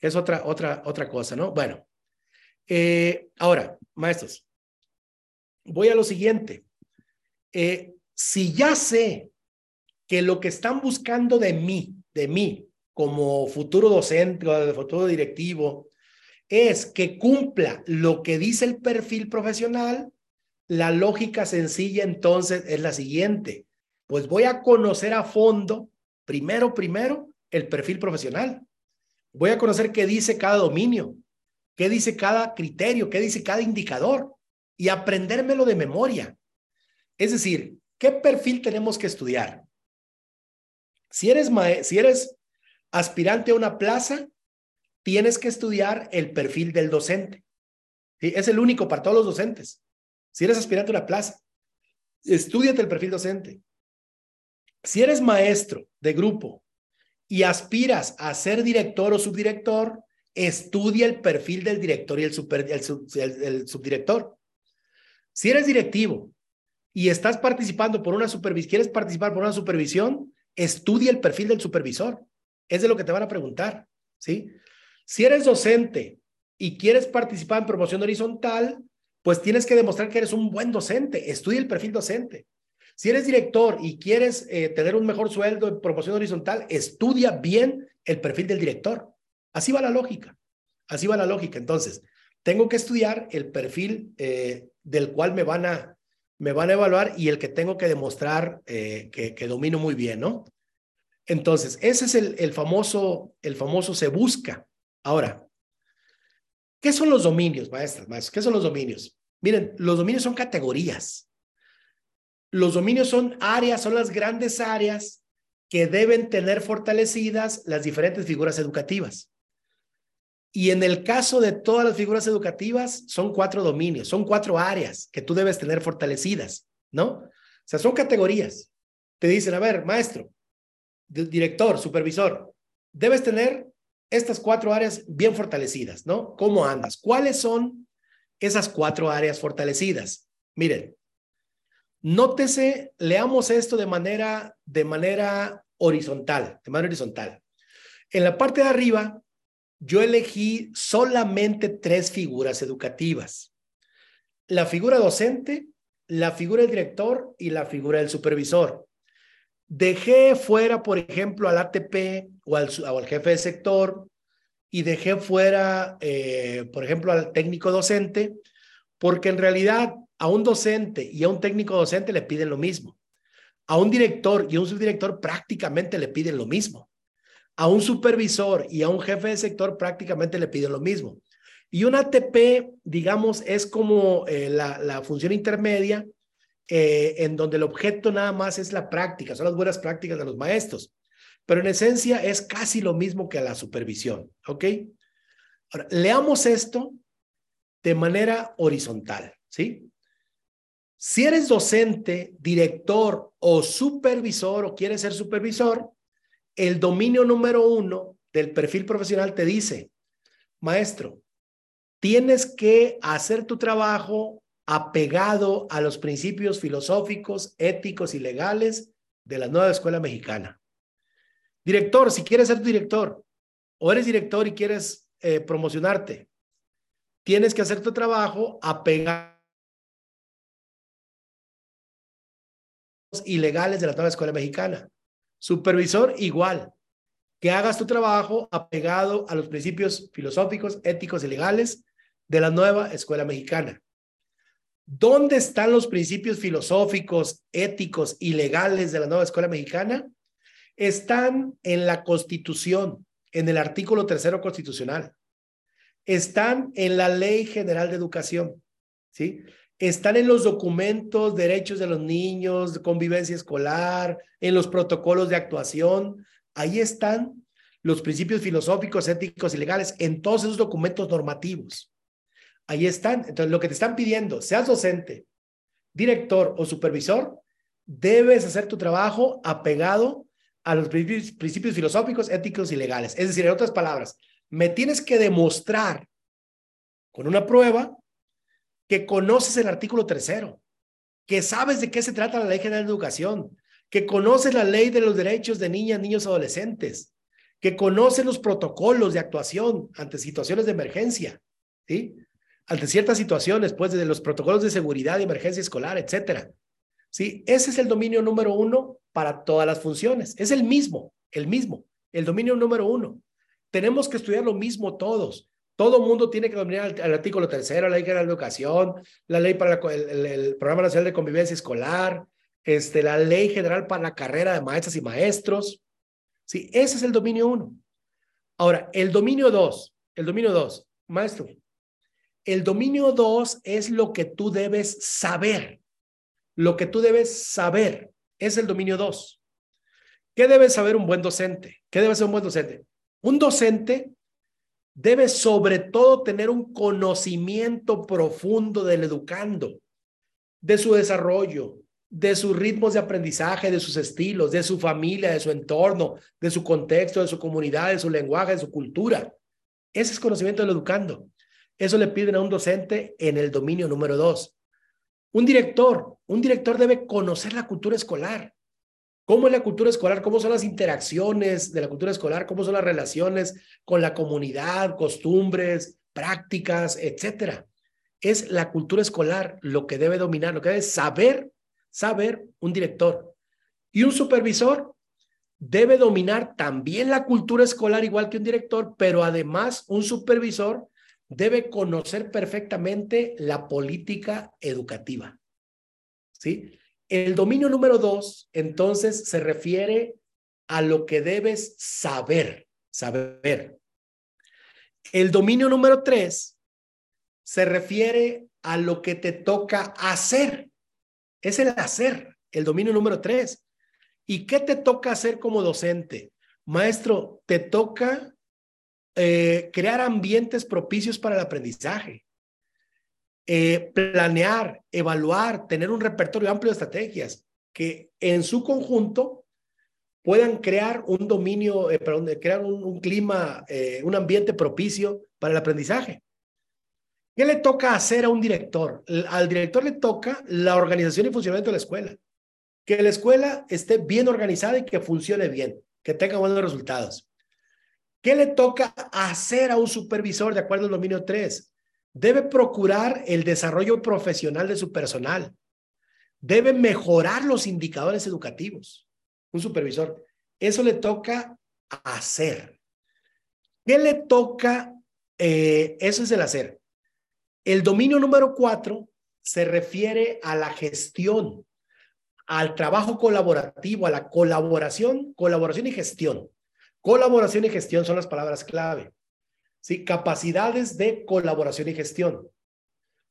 es otra, otra, otra cosa, ¿no? Bueno, eh, ahora, maestros, voy a lo siguiente. Eh, si ya sé que lo que están buscando de mí, de mí, como futuro docente o futuro directivo, es que cumpla lo que dice el perfil profesional, la lógica sencilla entonces es la siguiente. Pues voy a conocer a fondo, primero, primero, el perfil profesional. Voy a conocer qué dice cada dominio, qué dice cada criterio, qué dice cada indicador y aprendérmelo de memoria. Es decir, ¿qué perfil tenemos que estudiar? Si eres, si eres aspirante a una plaza, tienes que estudiar el perfil del docente. Es el único para todos los docentes. Si eres aspirante a una plaza, estudiate el perfil docente. Si eres maestro de grupo y aspiras a ser director o subdirector, estudia el perfil del director y el, subdirector. Si eres directivo y estás participando por una supervisión, quieres participar por una supervisión, estudia el perfil del supervisor. Es de lo que te van a preguntar, ¿sí? Si eres docente y quieres participar en promoción horizontal, pues tienes que demostrar que eres un buen docente. Estudia el perfil docente. Si eres director y quieres eh, tener un mejor sueldo en promoción horizontal, estudia bien el perfil del director. Así va la lógica. Así va la lógica. Entonces, tengo que estudiar el perfil eh, del cual me van a, me van a evaluar y el que tengo que demostrar eh, que, domino muy bien, ¿no? Entonces, ese es el, el, famoso, el famoso se busca. Ahora, ¿qué son los dominios, maestras, maestros? ¿Qué son los dominios? Miren, los dominios son categorías. Los dominios son áreas, son las grandes áreas que deben tener fortalecidas las diferentes figuras educativas. Y en el caso de todas las figuras educativas, son cuatro dominios, son cuatro áreas que tú debes tener fortalecidas, ¿no? O sea, son categorías. Te dicen, a ver, maestro, director, supervisor, debes tener estas cuatro áreas bien fortalecidas, ¿no? ¿Cómo andas? ¿Cuáles son esas cuatro áreas fortalecidas? Miren, nótese, leamos esto de manera, de manera horizontal, de manera horizontal. En la parte de arriba yo elegí solamente tres figuras educativas. La figura docente, la figura del director y la figura del supervisor. Dejé fuera, por ejemplo, al ATP o al, jefe de sector y dejé fuera, eh, por ejemplo, al técnico docente, porque en realidad a un docente y a un técnico docente le piden lo mismo. A un director y a un subdirector prácticamente le piden lo mismo. A un supervisor y a un jefe de sector prácticamente le piden lo mismo. Y un ATP, digamos, es como eh, la, función intermedia eh, en donde el objeto nada más es la práctica, son las buenas prácticas de los maestros. Pero en esencia es casi lo mismo que la supervisión, ¿ok? Ahora, leamos esto de manera horizontal, ¿sí? Si eres docente, director o supervisor o quieres ser supervisor, el dominio número uno del perfil profesional te dice, maestro, tienes que hacer tu trabajo apegado a los principios filosóficos, éticos y legales de la nueva escuela mexicana. Director, si quieres ser director o eres director y quieres eh, promocionarte, tienes que hacer tu trabajo apegado ilegales de la nueva escuela mexicana. Supervisor, igual. Que hagas tu trabajo apegado a los principios filosóficos, éticos y legales de la nueva escuela mexicana. ¿Dónde están los principios filosóficos, éticos y legales de la nueva escuela mexicana? Están en la Constitución, en el artículo tercero constitucional. Están en la Ley General de Educación, ¿sí? Están en los documentos, derechos de los niños, convivencia escolar, en los protocolos de actuación. Ahí están los principios filosóficos, éticos y legales en todos esos documentos normativos. Ahí están. Entonces, lo que te están pidiendo, seas docente, director o supervisor, debes hacer tu trabajo apegado a los principios, filosóficos, éticos y legales. Es decir, en otras palabras, me tienes que demostrar con una prueba que conoces el artículo tercero, que sabes de qué se trata la Ley General de Educación, que conoces la ley de los derechos de niñas, niños, adolescentes, que conoces los protocolos de actuación ante situaciones de emergencia, ¿sí? ante ciertas situaciones, pues desde los protocolos de seguridad y emergencia escolar, etcétera. ¿Sí? Ese es el dominio número uno para todas las funciones. Es el mismo, el mismo, el dominio número uno. Tenemos que estudiar lo mismo todos. Todo mundo tiene que dominar el, artículo tercero, la ley general de educación, la ley para el, el, programa nacional de convivencia escolar, este, la ley general para la carrera de maestras y maestros. Sí, ese es el dominio uno. Ahora, el dominio dos, el dominio dos, maestro, el dominio 2 es lo que tú debes saber. Lo que tú debes saber es el dominio 2. ¿Qué debe saber un buen docente? ¿Qué debe ser un buen docente? Un docente debe sobre todo tener un conocimiento profundo del educando, de su desarrollo, de sus ritmos de aprendizaje, de sus estilos, de su familia, de su entorno, de su contexto, de su comunidad, de su lenguaje, de su cultura. Ese es conocimiento del educando. Eso le piden a un docente en el dominio número dos. Un director, un director debe conocer la cultura escolar. ¿Cómo es la cultura escolar? ¿Cómo son las interacciones de la cultura escolar? ¿Cómo son las relaciones con la comunidad, costumbres, prácticas, etcétera? Es la cultura escolar lo que debe dominar, lo que debe saber, saber un director. Y un supervisor debe dominar también la cultura escolar igual que un director, pero además un supervisor debe conocer perfectamente la política educativa. ¿Sí? El dominio número dos, entonces, se refiere a lo que debes saber, saber. El dominio número tres se refiere a lo que te toca hacer. Es el hacer, el dominio número tres. ¿Y qué te toca hacer como docente? Maestro, te toca eh, crear ambientes propicios para el aprendizaje, eh, planear, evaluar, tener un repertorio amplio de estrategias que en su conjunto puedan crear un dominio, eh, crear un, clima, un ambiente propicio para el aprendizaje. ¿Qué le toca hacer a un director? Al director le toca la organización y funcionamiento de la escuela. Que la escuela esté bien organizada y que funcione bien, que tenga buenos resultados. ¿Qué le toca hacer a un supervisor de acuerdo al dominio 3? Debe procurar el desarrollo profesional de su personal. Debe mejorar los indicadores educativos. Un supervisor. Eso le toca hacer. ¿Qué le toca? Eh, eso es el hacer. El dominio número 4 se refiere a la gestión, al trabajo colaborativo, a la colaboración, colaboración y gestión. Colaboración y gestión son las palabras clave. ¿Sí? Capacidades de colaboración y gestión.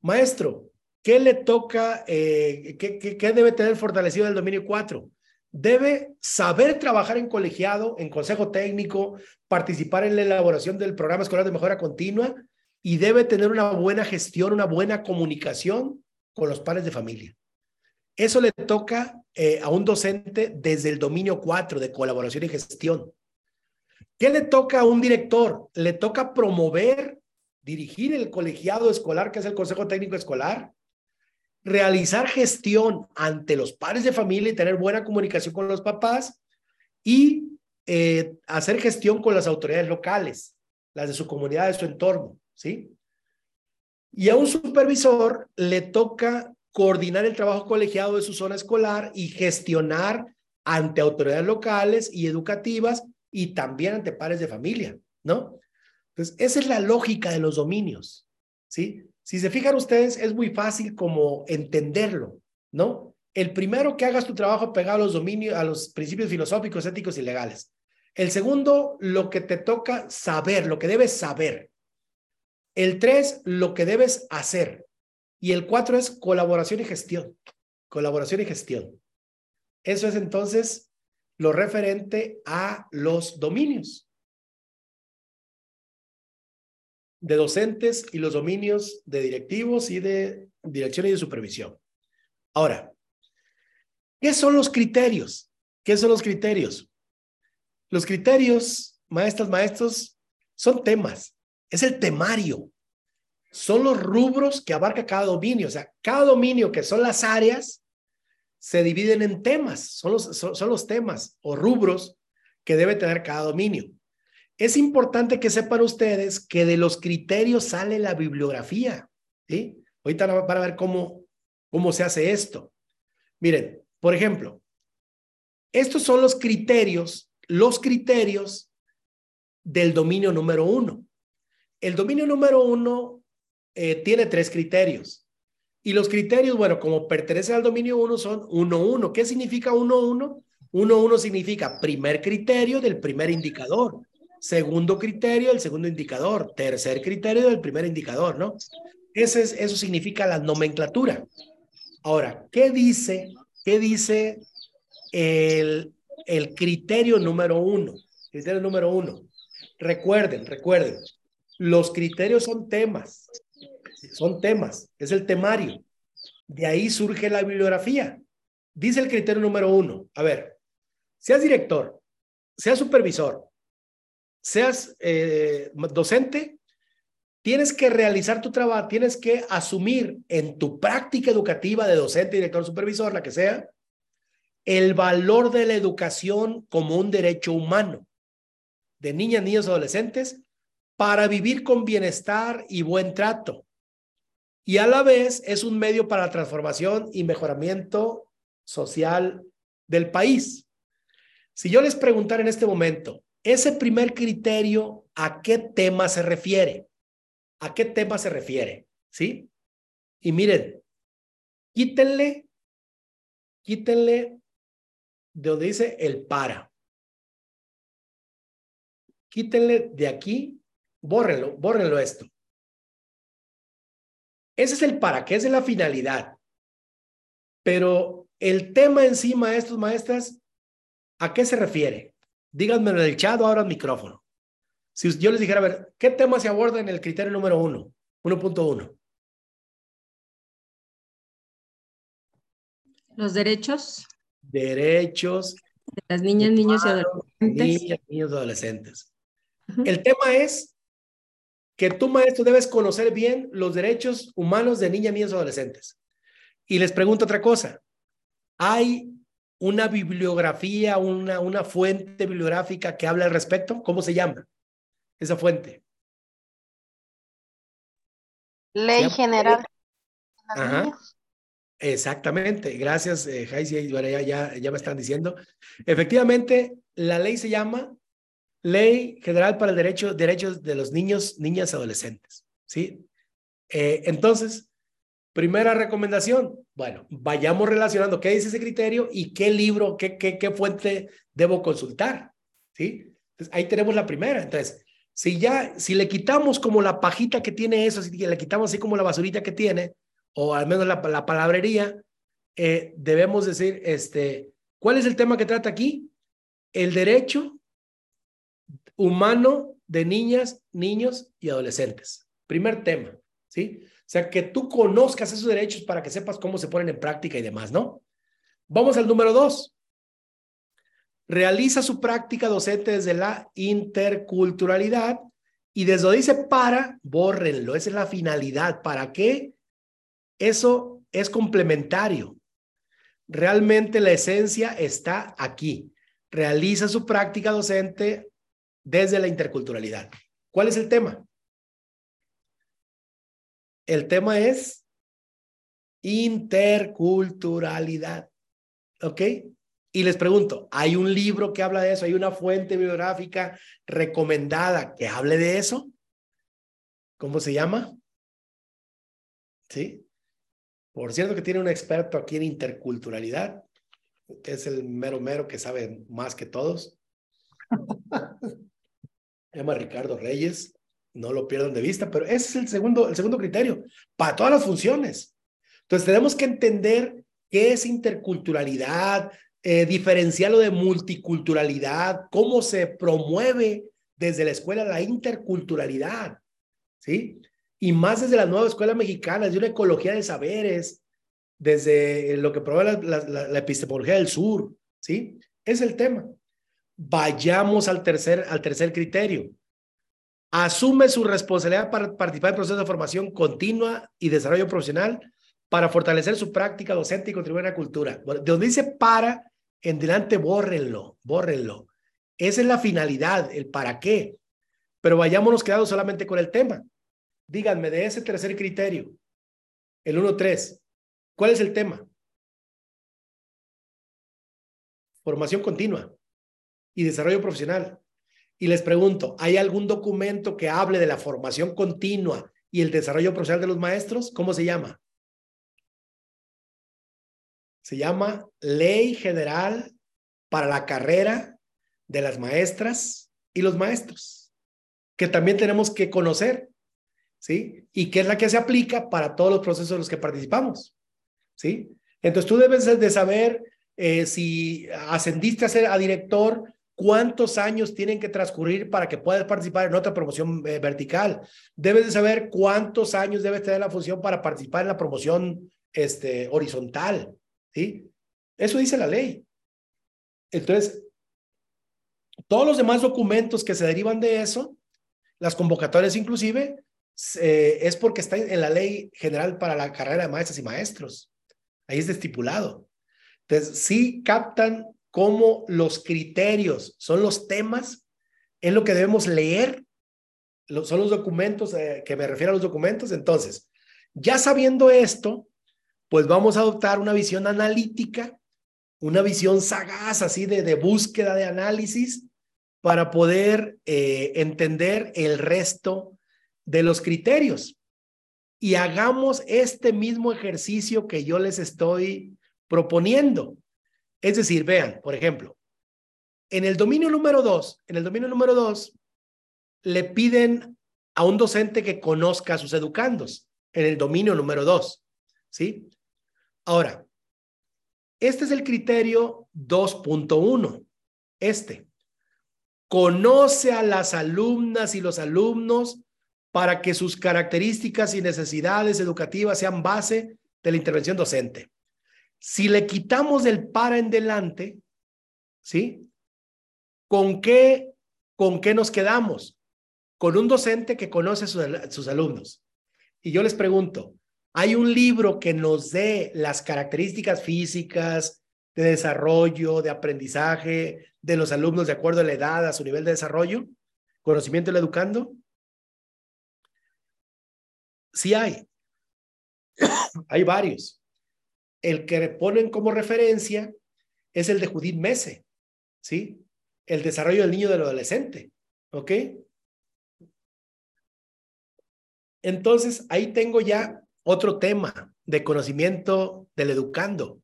Maestro, ¿qué le toca, eh, qué, debe tener fortalecido el dominio 4? Debe saber trabajar en colegiado, en consejo técnico, participar en la elaboración del programa escolar de mejora continua y debe tener una buena gestión, una buena comunicación con los padres de familia. Eso le toca eh, a un docente desde el dominio 4 de colaboración y gestión. ¿Qué le toca a un director? Le toca promover dirigir el colegiado escolar, que es el Consejo Técnico Escolar, realizar gestión ante los padres de familia y tener buena comunicación con los papás y eh, hacer gestión con las autoridades locales, las de su comunidad, de su entorno, ¿sí? Y a un supervisor le toca coordinar el trabajo colegiado de su zona escolar y gestionar ante autoridades locales y educativas y también ante padres de familia, ¿no? Entonces, esa es la lógica de los dominios, ¿sí? Si se fijan ustedes, es muy fácil como entenderlo, ¿no? El primero que hagas tu trabajo pegado a los dominios, a los principios filosóficos, éticos y legales. El segundo, lo que te toca saber, lo que debes saber. El tres, lo que debes hacer. Y el cuatro es colaboración y gestión. Colaboración y gestión. Eso es entonces lo referente a los dominios de docentes y los dominios de directivos y de dirección y de supervisión. Ahora, ¿qué son los criterios? ¿Qué son los criterios? Los criterios, maestras, maestros, son temas. Es el temario. Son los rubros que abarca cada dominio. O sea, cada dominio que son las áreas se dividen en temas. Son los, son, los temas o rubros que debe tener cada dominio. Es importante que sepan ustedes que de los criterios sale la bibliografía. ¿sí? Ahorita van ver cómo, cómo se hace esto. Miren, por ejemplo, estos son los criterios los criterios del dominio número uno. El dominio número uno eh, tiene tres criterios. Y los criterios, bueno, como pertenece al dominio uno, son uno, uno. ¿Qué significa uno, uno? Uno, uno significa primer criterio del primer indicador. Segundo criterio del segundo indicador. Tercer criterio del primer indicador, ¿no? Ese es, eso significa la nomenclatura. Ahora, ¿qué dice, qué dice el, el criterio número uno. Criterio número uno. Recuerden, recuerden, los criterios son temas, son temas, es el temario. De ahí surge la bibliografía. Dice el criterio número uno. A ver, seas director, seas supervisor, seas eh, docente, tienes que realizar tu trabajo, tienes que asumir en tu práctica educativa de docente, director, supervisor, la que sea, el valor de la educación como un derecho humano de niñas, niños, adolescentes para vivir con bienestar y buen trato. Y a la vez es un medio para la transformación y mejoramiento social del país. Si yo les preguntara en este momento, ese primer criterio, ¿a qué tema se refiere? ¿A qué tema se refiere? ¿Sí? Y miren, quítenle, quítenle de donde dice el para. Quítenle de aquí, bórrenlo, bórrenlo esto. Ese es el para, que es de la finalidad. Pero el tema en sí, maestros, maestras, ¿a qué se refiere? Díganme en el chat o ahora el micrófono. Si yo les dijera, a ver, ¿qué tema se aborda en el criterio número uno? 1.1. Los derechos derechos de las niñas, niños y adolescentes. Niñas, niños y adolescentes. El tema es que tú, maestro, debes conocer bien los derechos humanos de niñas, niños y adolescentes. Y les pregunto otra cosa. ¿Hay una bibliografía, una, una fuente bibliográfica que habla al respecto? ¿Cómo se llama esa fuente? Ley General. Ajá. Exactamente, gracias, eh, ya, ya, ya me están diciendo. Efectivamente, la ley se llama Ley General para el Derecho, Derechos de los Niños, Niñas Adolescentes. ¿sí? Eh, entonces, primera recomendación, bueno, vayamos relacionando qué dice ese criterio y qué libro, qué, qué, qué fuente debo consultar. ¿sí? Ahí tenemos la primera. Entonces, si ya, si le quitamos como la pajita que tiene eso, si le quitamos así como la basurita que tiene, o al menos la, la palabrería, eh, debemos decir, este, ¿cuál es el tema que trata aquí? El derecho humano de niñas, niños y adolescentes. Primer tema, ¿sí? O sea, que tú conozcas esos derechos para que sepas cómo se ponen en práctica y demás, ¿no? Vamos al número dos. Realiza su práctica docente desde la interculturalidad Y desde donde dice para, bórrenlo. Esa es la finalidad. ¿Para qué? Eso es complementario. Realmente la esencia está aquí. Realiza su práctica docente desde la interculturalidad. ¿Cuál es el tema? El tema es interculturalidad. ¿Ok? Y les pregunto, ¿hay un libro que habla de eso? ¿Hay una fuente bibliográfica recomendada que hable de eso? ¿Cómo se llama? ¿Sí? Por cierto que tiene un experto aquí en interculturalidad, es el mero mero que sabe más que todos. Llama Ricardo Reyes, no lo pierdan de vista, pero ese es el segundo, el segundo criterio para todas las funciones. Entonces tenemos que entender qué es interculturalidad, eh, diferenciarlo de multiculturalidad, cómo se promueve desde la escuela la interculturalidad, ¿sí? Y más desde la nueva escuela mexicana, desde una ecología de saberes, desde lo que promueve la, epistemología del sur, ¿sí? Es el tema. Vayamos al tercer, al tercer criterio. Asume su responsabilidad para participar en procesos de formación continua y desarrollo profesional para fortalecer su práctica docente y contribuir a la cultura. de donde dice para, en delante bórrenlo, bórrenlo. Esa es la finalidad, el para qué. Pero vayámonos quedando solamente con el tema. Díganme de ese tercer criterio, el 1-3, ¿cuál es el tema? Formación continua y desarrollo profesional. Y les pregunto, ¿hay algún documento que hable de la formación continua y el desarrollo profesional de los maestros? ¿Cómo se llama? Se llama Ley General para la Carrera de las Maestras y los Maestros, que también tenemos que conocer, ¿sí? Y que es la que se aplica para todos los procesos en los que participamos, ¿sí? Entonces tú debes de saber eh, si ascendiste a ser a director, cuántos años tienen que transcurrir para que puedas participar en otra promoción eh, vertical. Debes de saber cuántos años debes tener la función para participar en la promoción este, horizontal. ¿Sí? Eso dice la ley. Entonces, todos los demás documentos que se derivan de eso, las convocatorias inclusive, eh, es porque está en la ley general para la carrera de maestras y maestros. Ahí es estipulado. Entonces, sí captan cómo los criterios son los temas, es lo que debemos leer, son los documentos, eh, que me refiero a los documentos. Entonces, ya sabiendo esto, pues vamos a adoptar una visión analítica, una visión sagaz, así de, de búsqueda de análisis, para poder eh, entender el resto de los criterios. Y hagamos este mismo ejercicio que yo les estoy proponiendo. Es decir, vean, por ejemplo, en el dominio número dos, en el dominio número dos, le piden a un docente que conozca a sus educandos, en el dominio número dos, ¿sí? Ahora, este es el criterio 2.1. Este. Conoce a las alumnas y los alumnos para que sus características y necesidades educativas sean base de la intervención docente. Si le quitamos el para en delante, ¿sí? ¿Con qué, con qué nos quedamos? Con un docente que conoce a sus alumnos. Y yo les pregunto, hay un libro que nos dé las características físicas, de desarrollo, de aprendizaje de los alumnos de acuerdo a la edad, a su nivel de desarrollo, conocimiento del educando. Sí hay. hay varios. El que ponen como referencia es el de Judith Mese, ¿sí? El desarrollo del niño del adolescente, ¿ok? Entonces, ahí tengo ya otro tema de conocimiento del educando.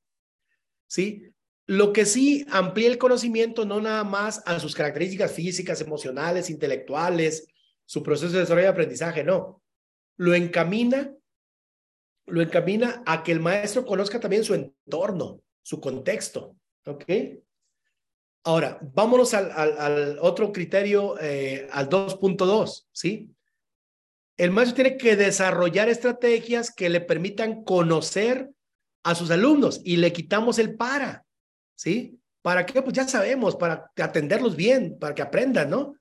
¿Sí? Lo que sí amplía el conocimiento no nada más a sus características físicas, emocionales, intelectuales, su proceso de desarrollo de aprendizaje, no. Lo encamina, lo encamina a que el maestro conozca también su entorno, su contexto. ¿Ok? Ahora, vámonos al, otro criterio, eh, al 2.2, ¿sí? El maestro tiene que desarrollar estrategias que le permitan conocer a sus alumnos y le quitamos el para, ¿sí? ¿Para qué? Pues ya sabemos, para atenderlos bien, para que aprendan, ¿no?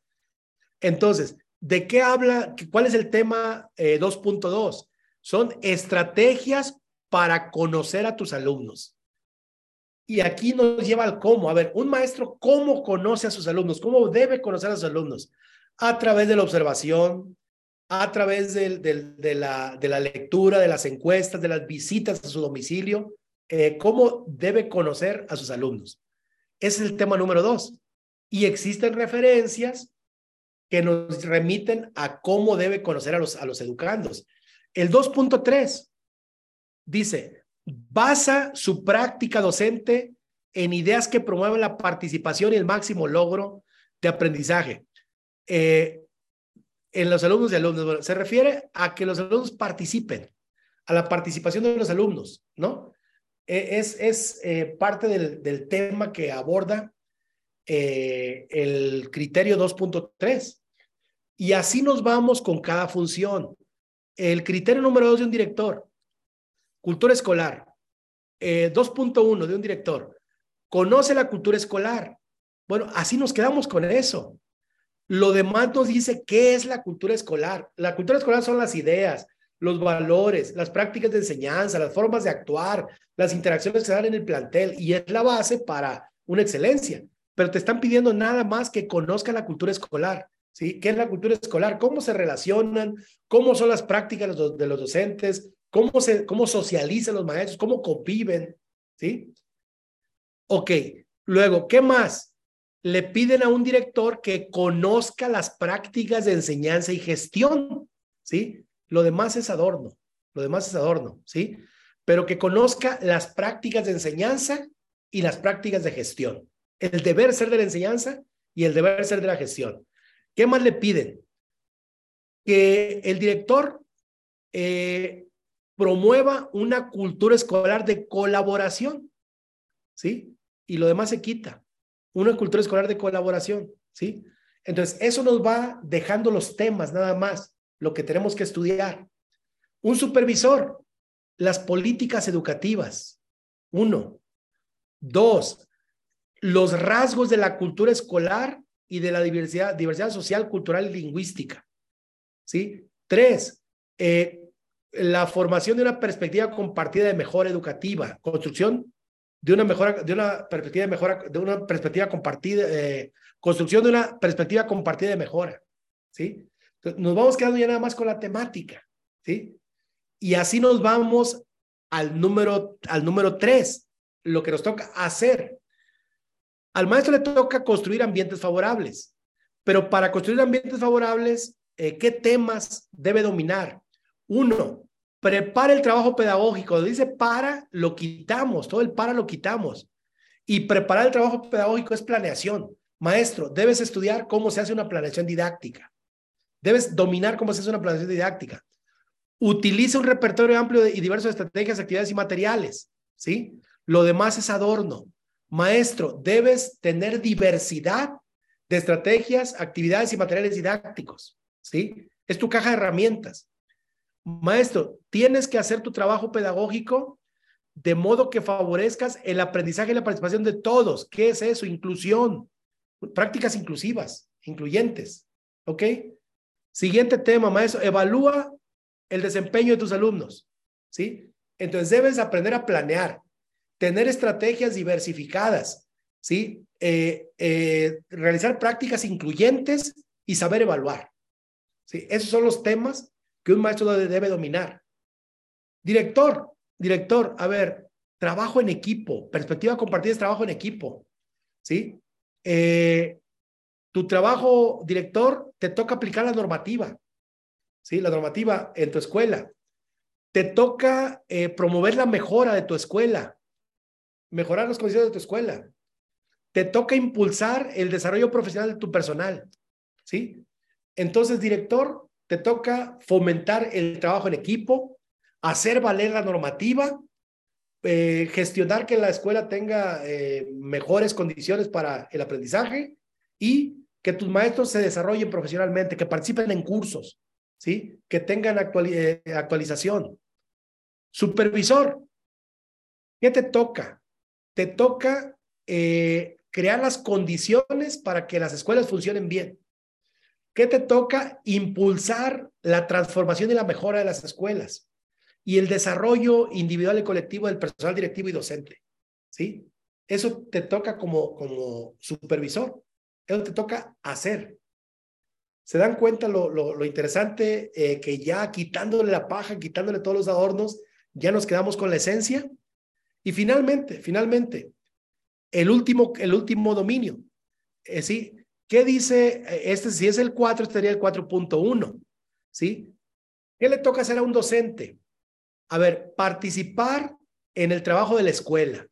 Entonces, ¿De qué habla? ¿Cuál es el tema 2.2? Son estrategias para conocer a tus alumnos. Y aquí nos lleva al cómo. A ver, un maestro, ¿cómo conoce a sus alumnos? ¿Cómo debe conocer a sus alumnos? A través de la observación, a través de, la, de la lectura, de las encuestas, de las visitas a su domicilio. Eh, ¿Cómo debe conocer a sus alumnos? Es el tema número dos. Y existen referencias que nos remiten a cómo debe conocer a los, a los educandos. El 2.3 dice, basa su práctica docente en ideas que promueven la participación y el máximo logro de aprendizaje. Eh, en los alumnos y alumnos, se refiere a que los alumnos participen, a la participación de los alumnos, ¿no? E, es, es eh, parte del, del, tema que aborda eh, el criterio 2.3. Y así nos vamos con cada función. El criterio número dos de un director, cultura escolar. 2.1 eh, de un director, conoce la cultura escolar. Bueno, así nos quedamos con eso. Lo demás nos dice qué es la cultura escolar. La cultura escolar son las ideas, los valores, las prácticas de enseñanza, las formas de actuar, las interacciones que se dan en el plantel y es la base para una excelencia. Pero te están pidiendo nada más que conozca la cultura escolar. ¿Sí? ¿Qué es la cultura escolar? ¿Cómo se relacionan? ¿Cómo son las prácticas de los docentes? ¿Cómo, se, cómo socializan los maestros? ¿Cómo conviven? ¿Sí? Ok, luego, ¿qué más? Le piden a un director que conozca las prácticas de enseñanza y gestión, ¿sí? Lo demás es adorno, lo demás es adorno, ¿sí? Pero que conozca las prácticas de enseñanza y las prácticas de gestión. El deber ser de la enseñanza y el deber ser de la gestión. ¿Qué más le piden? Que el director eh, promueva una cultura escolar de colaboración, ¿sí? Y lo demás se quita. Una cultura escolar de colaboración, ¿sí? Entonces, eso nos va dejando los temas nada más, lo que tenemos que estudiar. Un supervisor, las políticas educativas. Uno. Dos, los rasgos de la cultura escolar y de la diversidad, diversidad social, cultural y lingüística. ¿Sí? Tres, eh, la formación de una perspectiva compartida de mejora educativa, construcción de una mejora, de una perspectiva de mejora, de una perspectiva compartida, eh, construcción de una perspectiva compartida de mejora. ¿Sí? nos vamos quedando ya nada más con la temática. ¿Sí? Y así nos vamos al número, al número tres, lo que nos toca hacer. Al maestro le toca construir ambientes favorables, pero para construir ambientes favorables, eh, ¿qué temas debe dominar? Uno, prepara el trabajo pedagógico. Dice para, lo quitamos, todo el para lo quitamos. Y preparar el trabajo pedagógico es planeación. Maestro, debes estudiar cómo se hace una planeación didáctica. Debes dominar cómo se hace una planeación didáctica. Utiliza un repertorio amplio y diverso de estrategias, actividades y materiales. ¿Sí? Lo demás es adorno. Maestro, debes tener diversidad de estrategias, actividades y materiales didácticos, ¿sí? Es tu caja de herramientas. Maestro, tienes que hacer tu trabajo pedagógico de modo que favorezcas el aprendizaje y la participación de todos. ¿Qué es eso? Inclusión, prácticas inclusivas, incluyentes, ¿ok? Siguiente tema, maestro, evalúa el desempeño de tus alumnos, ¿sí? Entonces debes aprender a planear, tener estrategias diversificadas, ¿sí? Eh, eh, realizar prácticas incluyentes y saber evaluar. ¿sí? Esos son los temas que un maestro debe dominar. Director, director, a ver, trabajo en equipo, perspectiva compartida es trabajo en equipo, ¿sí? Eh, tu trabajo, director, te toca aplicar la normativa, ¿sí? La normativa en tu escuela. Te toca promover la mejora de tu escuela, mejorar las condiciones de tu escuela. Te toca impulsar el desarrollo profesional de tu personal, ¿sí? Entonces, director, te toca fomentar el trabajo en equipo, hacer valer la normativa, eh, gestionar que la escuela tenga eh, mejores condiciones para el aprendizaje y que tus maestros se desarrollen profesionalmente, que participen en cursos, ¿sí? Que tengan eh, actualización. Supervisor, ¿qué te toca? Te toca eh, crear las condiciones para que las escuelas funcionen bien. ¿Qué te toca? Impulsar la transformación y la mejora de las escuelas y el desarrollo individual y colectivo del personal directivo y docente. ¿Sí? Eso te toca como, como supervisor. Eso te toca hacer. ¿Se dan cuenta lo, lo, interesante eh, que ya quitándole la paja, quitándole todos los adornos, ya nos quedamos con la esencia? Y finalmente, finalmente, el último, el último dominio. Eh, ¿sí? ¿Qué dice? Eh, este, si es el 4, este sería el 4.1. ¿Sí? ¿Qué le toca hacer a un docente? A ver, participar en el trabajo de la escuela.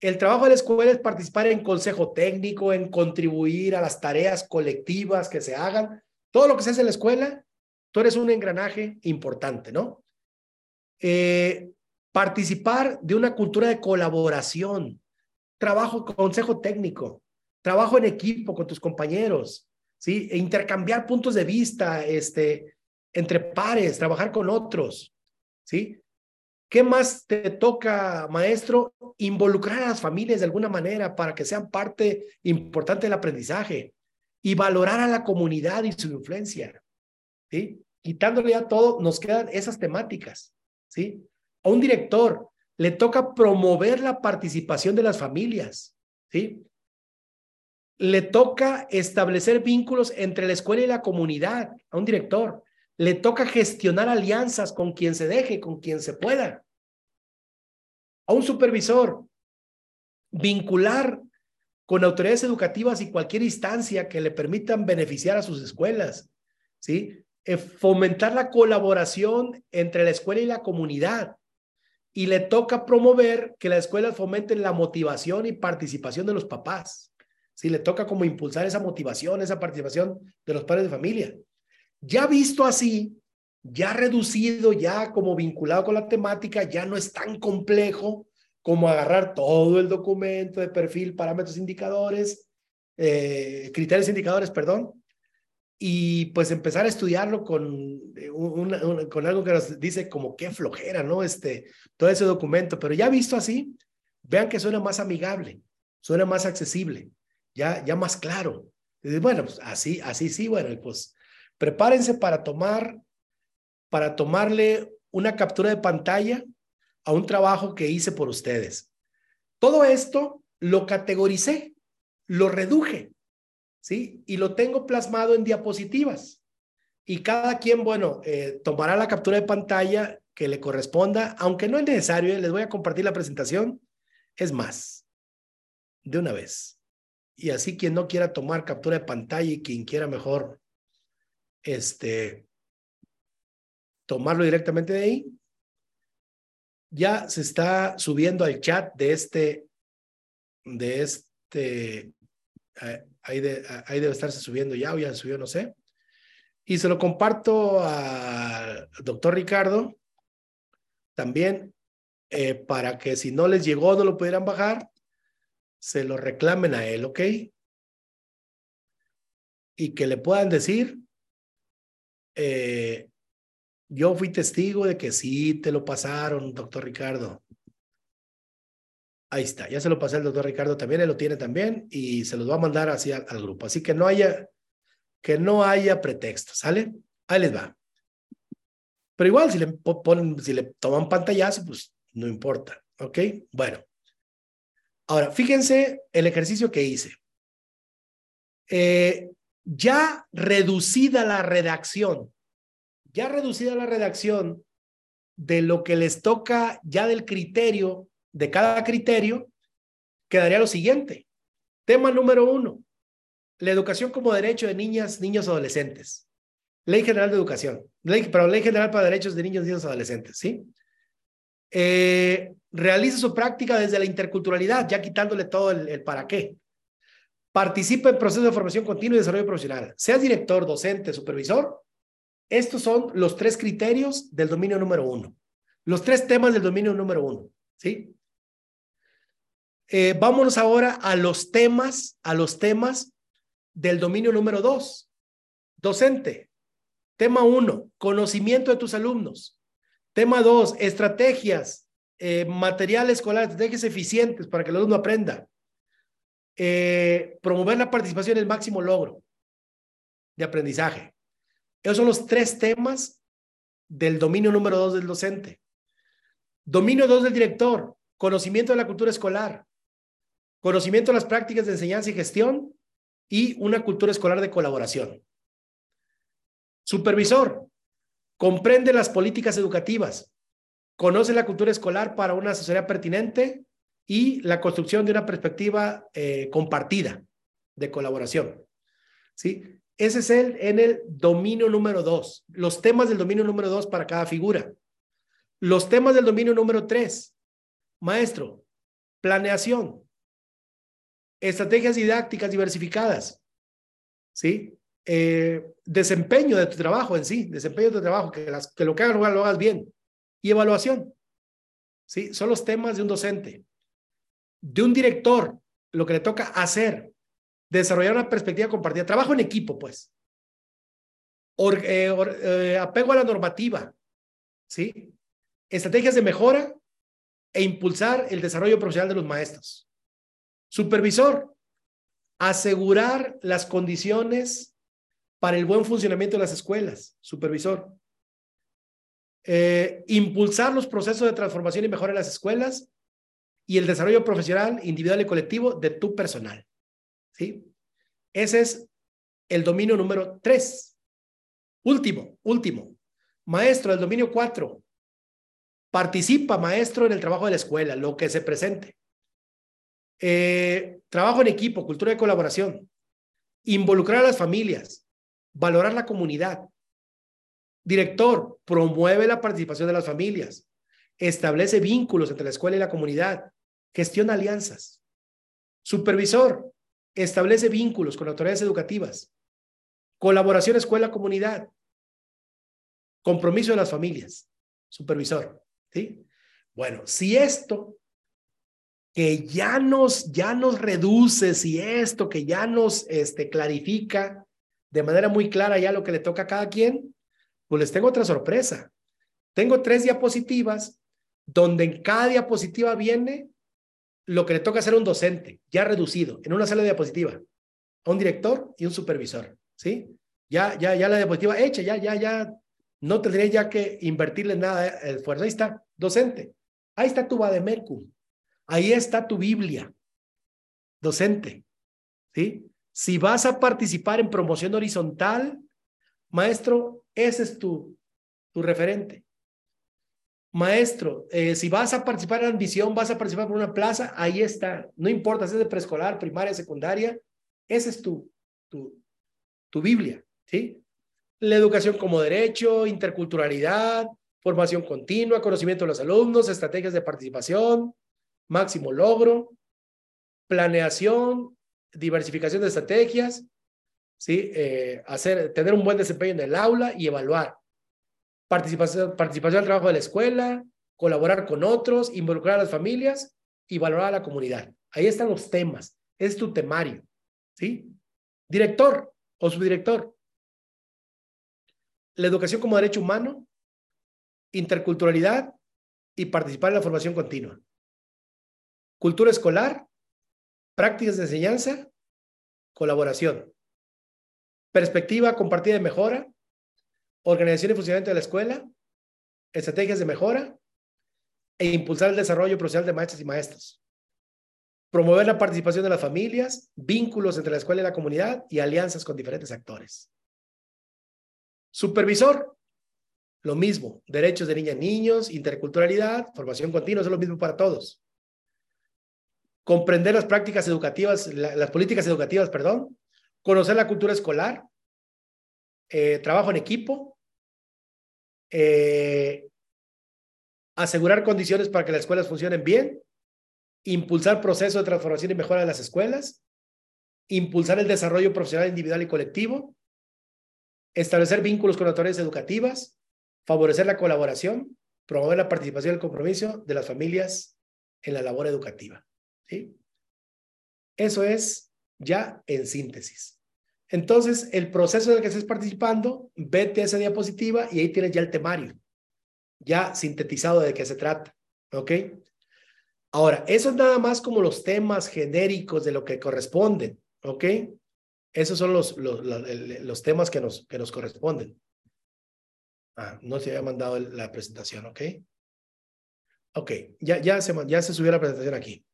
El trabajo de la escuela es participar en consejo técnico, en contribuir a las tareas colectivas que se hagan. Todo lo que se hace en la escuela, tú eres un engranaje importante, ¿no? Eh, participar de una cultura de colaboración, trabajo, consejo técnico, trabajo en equipo con tus compañeros, ¿sí? E intercambiar puntos de vista este, entre pares, trabajar con otros, ¿sí? ¿Qué más te toca, maestro? Involucrar a las familias de alguna manera para que sean parte importante del aprendizaje y valorar a la comunidad y su influencia. ¿sí? Quitándole ya todo, nos quedan esas temáticas. ¿sí? A un director le toca promover la participación de las familias. ¿sí? Le toca establecer vínculos entre la escuela y la comunidad a un director le toca gestionar alianzas con quien se deje, con quien se pueda. A un supervisor, vincular con autoridades educativas y cualquier instancia que le permitan beneficiar a sus escuelas, ¿sí? Eh, fomentar la colaboración entre la escuela y la comunidad. Y le toca promover que las escuelas fomenten la motivación y participación de los papás. ¿sí? Le toca como impulsar esa motivación, esa participación de los padres de familia. Ya visto así, ya reducido, ya como vinculado con la temática, ya no es tan complejo como agarrar todo el documento de perfil, parámetros, indicadores, eh, criterios indicadores, perdón, y pues empezar a estudiarlo con, eh, con algo que nos dice como qué flojera, ¿no? Este, todo ese documento, pero ya visto así, vean que suena más amigable, suena más accesible, ya, ya más claro. bueno, pues así, así sí, bueno, pues Prepárense para tomar, para tomarle una captura de pantalla a un trabajo que hice por ustedes. Todo esto lo categoricé, lo reduje, ¿sí? Y lo tengo plasmado en diapositivas. Y cada quien, bueno, eh, tomará la captura de pantalla que le corresponda, aunque no es necesario, les voy a compartir la presentación. Es más, de una vez. Y así quien no quiera tomar captura de pantalla y quien quiera mejor este, tomarlo directamente de ahí. Ya se está subiendo al chat de este, de este, eh, ahí, de, debe estarse subiendo ya o ya subió, no sé. Y se lo comparto al doctor Ricardo también eh, para que si no les llegó, no lo pudieran bajar, se lo reclamen a él, ¿ok? Y que le puedan decir eh, yo fui testigo de que sí te lo pasaron, doctor Ricardo. Ahí está, ya se lo pasé al doctor Ricardo también, él lo tiene también y se los va a mandar así al, grupo. Así que no haya, que no haya pretexto, ¿sale? Ahí les va. Pero igual, si le ponen, si le toman pantallazo, pues no importa, ¿ok? Bueno. Ahora, fíjense el ejercicio que hice. Eh, ya reducida la redacción, ya reducida la redacción de lo que les toca ya del criterio, de cada criterio, quedaría lo siguiente. Tema número uno, la educación como derecho de niñas, niños, adolescentes. Ley General de Educación, ley, pero Ley General para Derechos de Niños, Niños, Adolescentes, ¿sí? Eh, realiza su práctica desde la interculturalidad, ya quitándole todo el para qué. Participa en procesos de formación continua y desarrollo profesional. Seas director, docente, supervisor. Estos son los tres criterios del dominio número uno. Los tres temas del dominio número uno. ¿Sí? Eh, vámonos ahora a los temas, a los temas del dominio número dos. Docente. Tema uno, conocimiento de tus alumnos. Tema dos, estrategias, eh, material escolar, estrategias eficientes para que el alumno aprenda. Eh, promover la participación en el máximo logro. de aprendizaje. Esos son los tres temas del dominio número dos del docente. Dominio dos del director, conocimiento de la cultura escolar, conocimiento de las prácticas de enseñanza y gestión y una cultura escolar de colaboración. Supervisor, comprende las políticas educativas, conoce la cultura escolar para una asesoría pertinente y la construcción de una perspectiva eh, compartida de colaboración. ¿Sí? Ese es el en el dominio número dos. Los temas del dominio número dos para cada figura. Los temas del dominio número tres. Maestro, planeación, estrategias didácticas diversificadas, ¿sí? Eh, desempeño de tu trabajo en sí, desempeño de tu trabajo, que, las, que lo que hagas lo, hagas bien, y evaluación, ¿sí? Son los temas de un docente. De un director, lo que le toca hacer, desarrollar una perspectiva compartida, trabajo en equipo, pues. Eh, eh, apego a la normativa, ¿sí? Estrategias de mejora e impulsar el desarrollo profesional de los maestros. Supervisor, asegurar las condiciones para el buen funcionamiento de las escuelas. Supervisor. Eh, impulsar los procesos de transformación y mejora en las escuelas y el desarrollo profesional, individual y colectivo de tu personal. ¿Sí? Ese es el dominio número tres. Último, último. Maestro del dominio cuatro. Participa, maestro, en el trabajo de la escuela, lo que se presente. Eh, trabajo en equipo, cultura de colaboración, involucrar a las familias, valorar la comunidad. Director, promueve la participación de las familias, establece vínculos entre la escuela y la comunidad, gestiona alianzas. Supervisor, establece vínculos con autoridades educativas, colaboración escuela-comunidad, compromiso de las familias. Supervisor, ¿sí? Bueno, si esto que ya nos, ya nos reduce, si esto que ya nos este, clarifica de manera muy clara ya lo que le toca a cada quien, pues les tengo otra sorpresa. Tengo tres diapositivas donde en cada diapositiva viene lo que le toca hacer a un docente, ya reducido, en una sala de diapositiva, a un director y un supervisor, ¿sí? Ya, ya, ya la diapositiva hecha, ya, ya, ya, no tendría ya que invertirle nada de esfuerzo. Ahí está, docente. Ahí está tu Bademecum. Ahí está tu Biblia, docente. ¿Sí? Si vas a participar en promoción horizontal, maestro, ese es tu, tu referente. Maestro, eh, si vas a participar en ambición, vas a participar por una plaza, ahí está. No importa si es de preescolar, primaria, secundaria, esa es tu, tu, tu Biblia, ¿sí? La educación como derecho, interculturalidad, formación continua, conocimiento de los alumnos, estrategias de participación, máximo logro, planeación, diversificación de estrategias, ¿sí? Eh, hacer, tener un buen desempeño en el aula y evaluar. Participación, participación el trabajo de la escuela, colaborar con otros, involucrar a las familias y valorar a la comunidad. Ahí están los temas. Es tu temario. ¿sí? Director o subdirector. La educación como derecho humano, interculturalidad y participar en la formación continua cultura escolar, prácticas de enseñanza, colaboración, perspectiva compartida de mejora, organización y funcionamiento de la escuela, estrategias de mejora e impulsar el desarrollo profesional de maestros y maestros. Promover la participación de las familias, vínculos entre la escuela y la comunidad y alianzas con diferentes actores. Supervisor, lo mismo, derechos de niñas y niños, interculturalidad, formación continua, es lo mismo para todos comprender las prácticas educativas, las políticas educativas, perdón, conocer la cultura escolar, eh, trabajo en equipo, eh, asegurar condiciones para que las escuelas funcionen bien, impulsar procesos de transformación y mejora de las escuelas, impulsar el desarrollo profesional individual y colectivo, establecer vínculos con autoridades educativas, favorecer la colaboración, promover la participación y el compromiso de las familias en la labor educativa. Eso es ya en síntesis. Entonces, el proceso en el que estés participando, vete a esa diapositiva y ahí tienes ya el temario, ya sintetizado de qué se trata. ¿Ok? Ahora, eso es nada más como los temas genéricos de lo que corresponden. ¿Ok? Esos son los, los, los, temas que nos, que nos corresponden. Ah, no se había mandado la presentación, ¿ok? Ok, ya, ya, se, ya se subió la presentación aquí.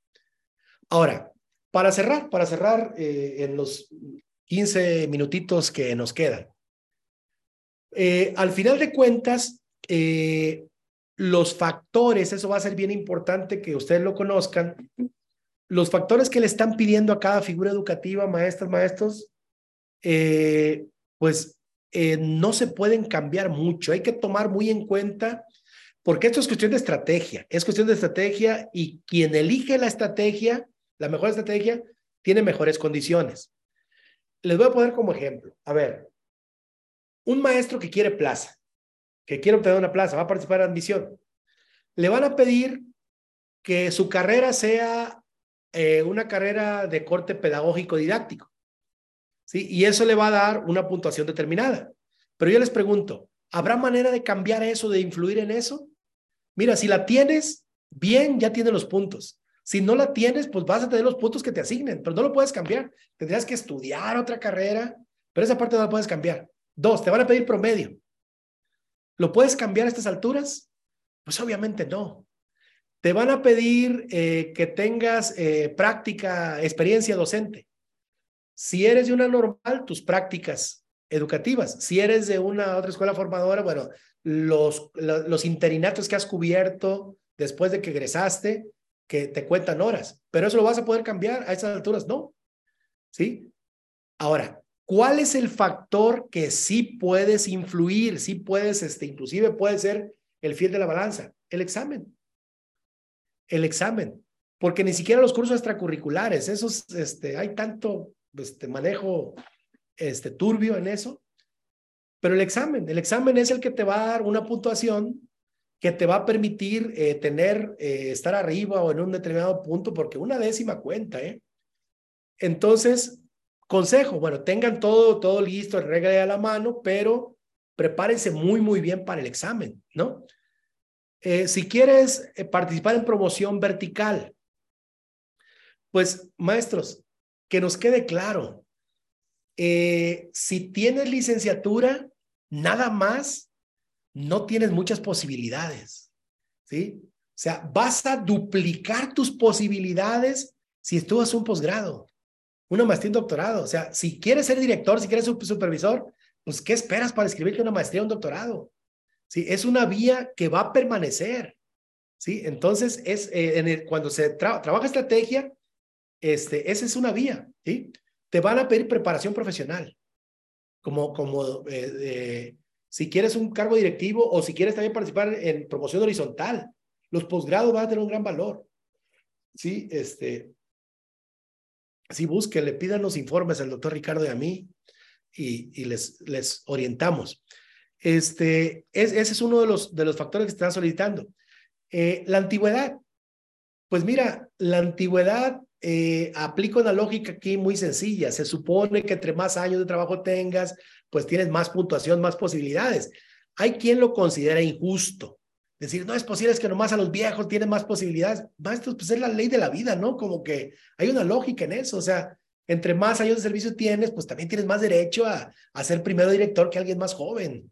Ahora, para cerrar, para cerrar eh, en los 15 minutitos que nos quedan. Eh, al final de cuentas, eh, los factores, eso va a ser bien importante que ustedes lo conozcan, los factores que le están pidiendo a cada figura educativa, maestras, maestros, pues no se pueden cambiar mucho. Hay que tomar muy en cuenta, porque esto es cuestión de estrategia, es cuestión de estrategia y quien elige la estrategia, la mejor estrategia, tiene mejores condiciones. Les voy a poner como ejemplo, a ver, un maestro que quiere plaza, que quiere obtener una plaza, va a participar en admisión, le van a pedir que su carrera sea eh, una carrera de corte pedagógico didáctico. ¿sí? Y eso le va a dar una puntuación determinada. Pero yo les pregunto, ¿habrá manera de cambiar eso, de influir en eso? Mira, si la tienes, bien, ya tienes los puntos. Si no la tienes, pues vas a tener los puntos que te asignen, pero no lo puedes cambiar. Tendrías que estudiar otra carrera, pero esa parte no la puedes cambiar. Dos, te van a pedir promedio. ¿Lo puedes cambiar a estas alturas? Pues obviamente no. Te van a pedir eh, que tengas eh, práctica, experiencia docente. Si eres de una normal, tus prácticas educativas. Si eres de una otra escuela formadora, bueno, los, los interinatos que has cubierto después de que egresaste, que te cuentan horas. Pero eso lo vas a poder cambiar a esas alturas, no. ¿Sí? Ahora, ¿cuál es el factor que sí puedes influir? Sí puedes, este, inclusive puede ser el fiel de la balanza, el examen el examen, porque ni siquiera los cursos extracurriculares, esos, este, hay tanto este, manejo este, turbio en eso, pero el examen, el examen es el que te va a dar una puntuación que te va a permitir eh, tener, eh, estar arriba o en un determinado punto, porque una décima cuenta, ¿eh? Entonces, consejo, bueno, tengan todo, todo listo, regla a la mano, pero prepárense muy, muy bien para el examen, ¿no? Eh, si quieres participar en promoción vertical, pues maestros, que nos quede claro, si tienes licenciatura, nada más, no tienes muchas posibilidades, ¿sí? O sea, vas a duplicar tus posibilidades si estudias un posgrado, una maestría, un doctorado. O sea, si quieres ser director, si quieres ser supervisor, pues ¿qué esperas para escribirte una maestría, un doctorado? ¿sí? Es una vía que va a permanecer, ¿sí? Entonces, es, eh, cuando se trabaja estrategia, este, esa es una vía, ¿sí? Te van a pedir preparación profesional, como, como eh, si quieres un cargo directivo o si quieres también participar en promoción horizontal, los posgrados van a tener un gran valor, ¿sí? Este, sí, busquen, le pidan los informes al doctor Ricardo y a mí y, les, les orientamos. Este, ese es uno de los, de los factores que están solicitando. Eh, la antigüedad. Pues mira, la antigüedad eh, una lógica aquí muy sencilla. Se supone que entre más años de trabajo tengas, pues tienes más puntuación, más posibilidades. Hay quien lo considera injusto. Decir, no es posible es que nomás a los viejos tienen más posibilidades. Maestros, pues es la ley de la vida, ¿no? Como que hay una lógica en eso. O sea, entre más años de servicio tienes, pues también tienes más derecho a, a ser primero director que alguien más joven.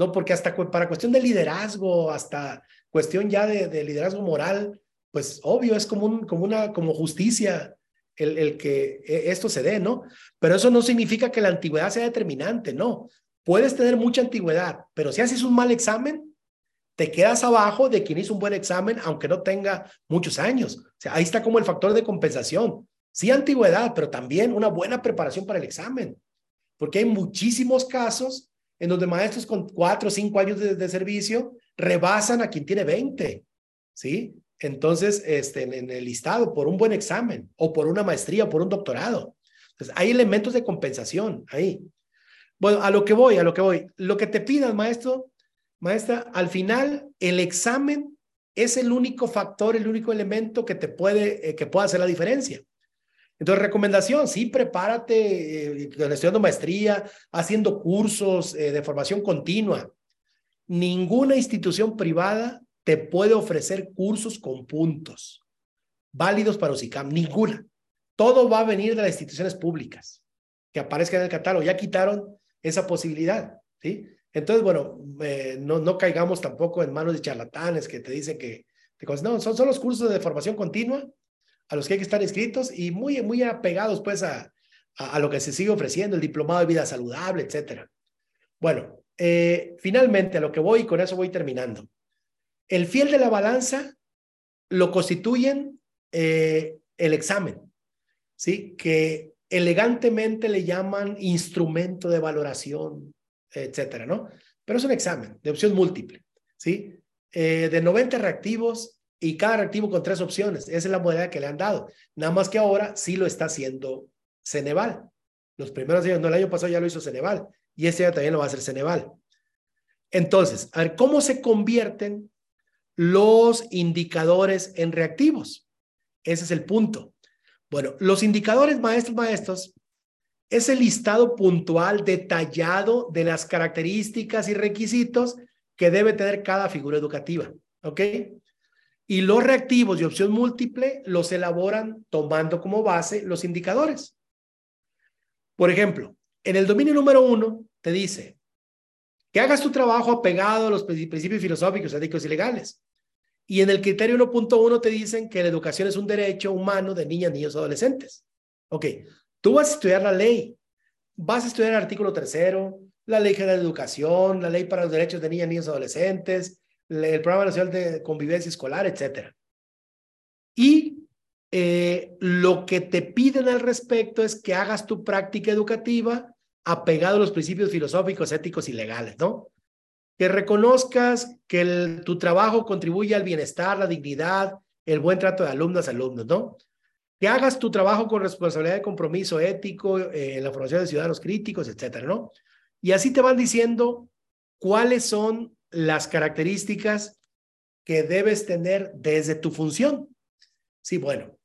¿no? Porque hasta para cuestión de liderazgo, hasta cuestión ya de, liderazgo moral, pues obvio, es como, un, como una como justicia el, el, que e, esto se dé, ¿no? Pero eso no significa que la antigüedad sea determinante, no. Puedes tener mucha antigüedad, pero si haces un mal examen, te quedas abajo de quien hizo un buen examen, aunque no tenga muchos años. O sea, ahí está como el factor de compensación. Sí, antigüedad, pero también una buena preparación para el examen, porque hay muchísimos casos en donde maestros con cuatro o cinco años de, servicio rebasan a quien tiene 20, ¿sí? Entonces, este, en, el listado, por un buen examen o por una maestría por un doctorado. Entonces, hay elementos de compensación ahí. Bueno, a lo que voy, a lo que voy. Lo que te pidan, maestro, maestra, al final, el examen es el único factor, el único elemento que te puede, eh, que pueda hacer la diferencia. Entonces, recomendación, sí, prepárate eh, estudiando maestría, haciendo cursos eh, de formación continua. Ninguna institución privada te puede ofrecer cursos con puntos válidos para UCICAM, ninguna. Todo va a venir de las instituciones públicas. que aparezca en el catálogo. Ya quitaron esa posibilidad, ¿sí? Entonces, bueno, eh, no, no caigamos tampoco en manos de charlatanes que te dicen que, no, son, son los cursos de formación continua a los que hay que estar inscritos y muy, muy apegados pues a, a, lo que se sigue ofreciendo, el diplomado de vida saludable, etcétera. Bueno, eh, finalmente a lo que voy, y con eso voy terminando. El fiel de la balanza lo constituyen eh, el examen, ¿sí? Que elegantemente le llaman instrumento de valoración, etcétera, ¿no? Pero es un examen de opción múltiple, ¿sí? Eh, de 90 reactivos y cada reactivo con tres opciones. Esa es la modalidad que le han dado. Nada más que ahora sí lo está haciendo Ceneval. Los primeros años, no, el año pasado ya lo hizo Ceneval y este año también lo va a hacer Ceneval. Entonces, a ver, ¿cómo se convierten los indicadores en reactivos? Ese es el punto. Bueno, los indicadores maestros, maestros, es el listado puntual, detallado de las características y requisitos que debe tener cada figura educativa. ¿Ok? Y los reactivos de opción múltiple los elaboran tomando como base los indicadores. Por ejemplo, en el dominio número uno te dice que hagas tu trabajo apegado a los principios filosóficos, éticos y legales. Y en el criterio 1.1 te dicen que la educación es un derecho humano de niñas, niños adolescentes. Ok, tú vas a estudiar la ley, vas a estudiar el artículo tercero, la ley general de educación, la ley para los derechos de niñas, niños adolescentes, el programa nacional de convivencia escolar, etcétera. Y eh, lo que te piden al respecto es que hagas tu práctica educativa apegado a los principios filosóficos, éticos y legales, ¿no? Que reconozcas que tu trabajo contribuye al bienestar, la dignidad, el buen trato de alumnas, alumnos, ¿no? Que hagas tu trabajo con responsabilidad de compromiso ético, eh, en la formación de ciudadanos críticos, etcétera, ¿no? Y así te van diciendo cuáles son las características que debes tener desde tu función. Sí, bueno,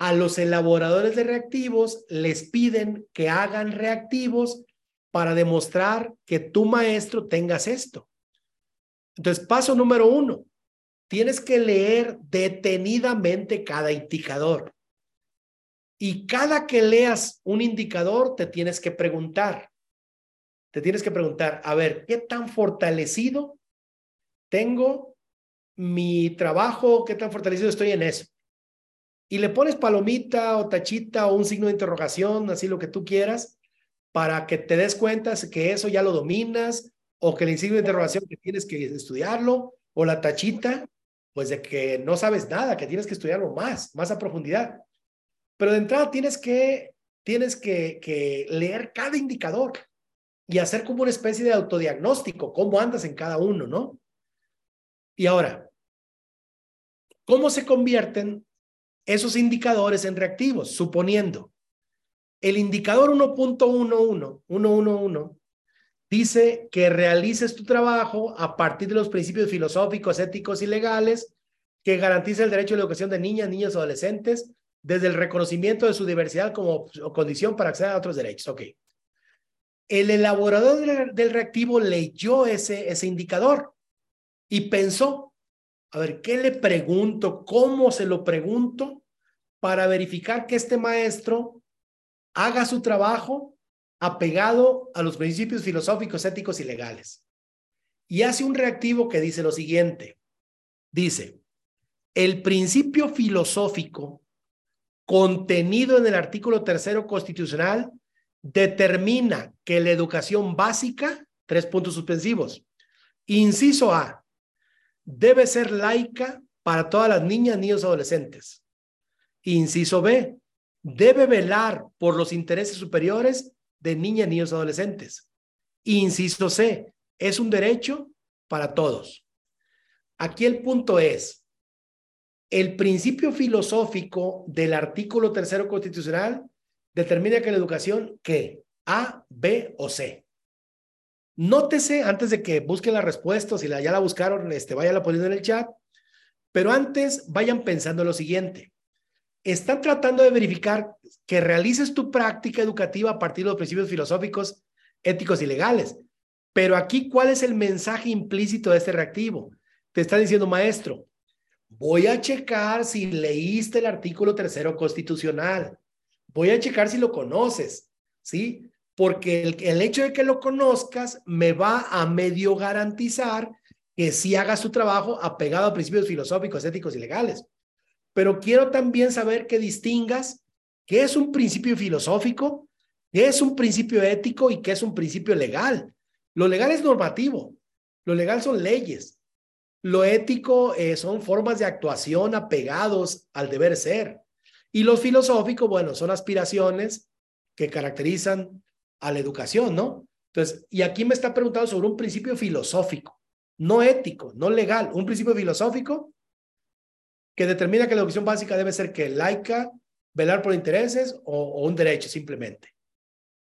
a los elaboradores de reactivos les piden que hagan reactivos para demostrar que tu maestro tengas esto. Entonces, paso número uno, tienes que leer detenidamente cada indicador. Y cada que leas un indicador, te tienes que preguntar, te tienes que preguntar, a ver, ¿qué tan fortalecido tengo mi trabajo? ¿Qué tan fortalecido estoy en eso? Y le pones palomita o tachita o un signo de interrogación, así lo que tú quieras, para que te des cuenta que eso ya lo dominas o que el signo de interrogación que tienes que estudiarlo o la tachita, pues de que no sabes nada, que tienes que estudiarlo más, más a profundidad. Pero de entrada tienes que, tienes que, que leer cada indicador y hacer como una especie de autodiagnóstico, cómo andas en cada uno, ¿no? Y ahora, ¿cómo se convierten esos indicadores en reactivos, suponiendo el indicador 1.11, dice que realices tu trabajo a partir de los principios filosóficos, éticos y legales que garantiza el derecho a la educación de niñas, niños y adolescentes desde el reconocimiento de su diversidad como condición para acceder a otros derechos. Ok. El elaborador del reactivo leyó ese, ese indicador y pensó, a ver, ¿qué le pregunto? ¿Cómo se lo pregunto para verificar que este maestro haga su trabajo apegado a los principios filosóficos, éticos y legales? Y hace un reactivo que dice lo siguiente. Dice, el principio filosófico contenido en el artículo tercero constitucional determina que la educación básica, tres puntos suspensivos, inciso A, debe ser laica para todas las niñas, niños adolescentes. Inciso B, debe velar por los intereses superiores de niñas, niños adolescentes. Inciso C, es un derecho para todos. Aquí el punto es, el principio filosófico del artículo tercero constitucional determina que la educación, ¿qué? A, B o C. Nótese antes de que busquen la respuesta, si la, ya la buscaron, este, vayan poniendo en el chat, pero antes vayan pensando lo siguiente. Están tratando de verificar que realices tu práctica educativa a partir de los principios filosóficos, éticos y legales. Pero aquí, ¿cuál es el mensaje implícito de este reactivo? Te está diciendo, maestro, voy a checar si leíste el artículo tercero constitucional. Voy a checar si lo conoces. ¿sí? Porque el, hecho de que lo conozcas me va a medio garantizar que sí haga su trabajo apegado a principios filosóficos, éticos y legales. Pero quiero también saber que distingas qué es un principio filosófico, qué es un principio ético y qué es un principio legal. Lo legal es normativo, lo legal son leyes, lo ético eh, son formas de actuación apegados al deber ser. Y lo filosófico, bueno, son aspiraciones que caracterizan a la educación, ¿no? Entonces, y aquí me está preguntando sobre un principio filosófico, no ético, no legal, un principio filosófico que determina que la educación básica debe ser que laica, velar por intereses o, o un derecho simplemente.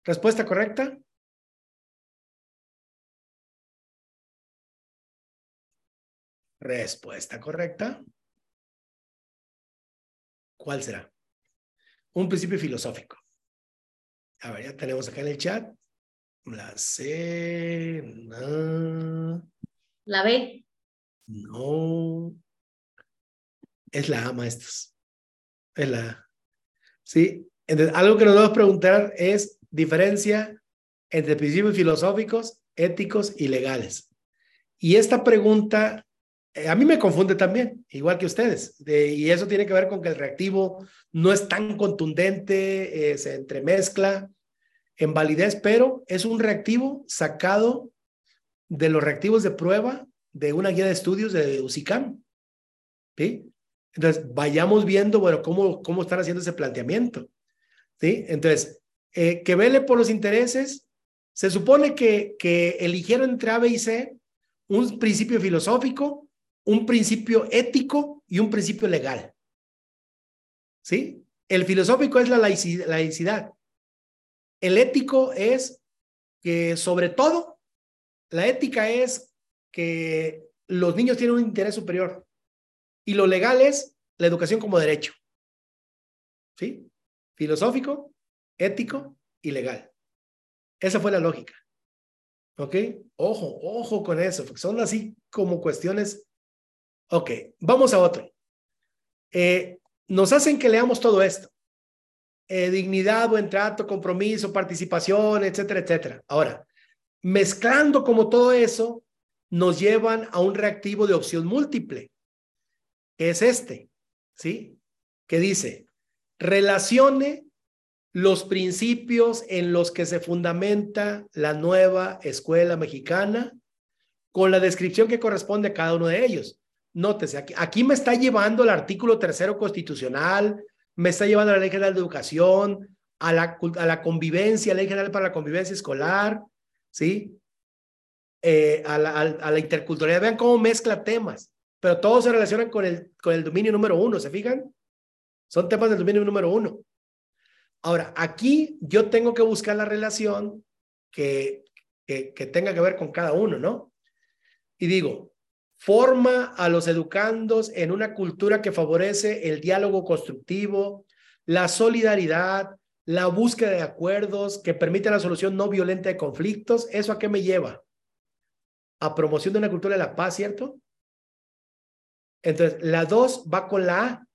¿Respuesta correcta? Respuesta correcta. ¿Cuál será? Un principio filosófico. A ver, ya tenemos acá en el chat. La C. No. La B. No. Es la A, maestros. Es la A. Sí. Entonces, algo que nos debemos preguntar es diferencia entre principios filosóficos, éticos y legales. Y esta pregunta eh, a mí me confunde también, igual que ustedes. y eso tiene que ver con que el reactivo no es tan contundente, eh, se entremezcla en validez, pero es un reactivo sacado de los reactivos de prueba de una guía de estudios de UCICAM. ¿sí? Entonces, vayamos viendo, bueno, cómo, cómo están haciendo ese planteamiento. ¿sí? Entonces, eh, que vele por los intereses, se supone que, que eligieron entre A, B y C un principio filosófico, un principio ético y un principio legal. ¿Sí? El filosófico es la laicidad. El ético es que sobre todo, la ética es que los niños tienen un interés superior y lo legal es la educación como derecho. ¿Sí? Filosófico, ético y legal. Esa fue la lógica. ¿Ok? Ojo, ojo con eso, son así como cuestiones Ok, vamos a otro. Eh, nos hacen que leamos todo esto. Eh, dignidad, buen trato, compromiso, participación, etcétera, etcétera. Ahora, mezclando como todo eso, nos llevan a un reactivo de opción múltiple, que es este, ¿sí? Que dice, relacione los principios en los que se fundamenta la nueva escuela mexicana con la descripción que corresponde a cada uno de ellos. Nótese, aquí, aquí me está llevando el artículo tercero constitucional, me está llevando a la Ley General de Educación, a la, a la convivencia, Ley General para la Convivencia Escolar, ¿sí? Eh, a, la, a, la, interculturalidad. Vean cómo mezcla temas, pero todos se relacionan con el, con el dominio número uno, ¿se fijan? Son temas del dominio número uno. Ahora, aquí yo tengo que buscar la relación que, que, tenga que ver con cada uno, ¿no? Y digo, forma a los educandos en una cultura que favorece el diálogo constructivo, la solidaridad, la búsqueda de acuerdos que permite la solución no violenta de conflictos. ¿Eso a qué me lleva? A promoción de una cultura de la paz, ¿cierto? Entonces, la 2 va con la A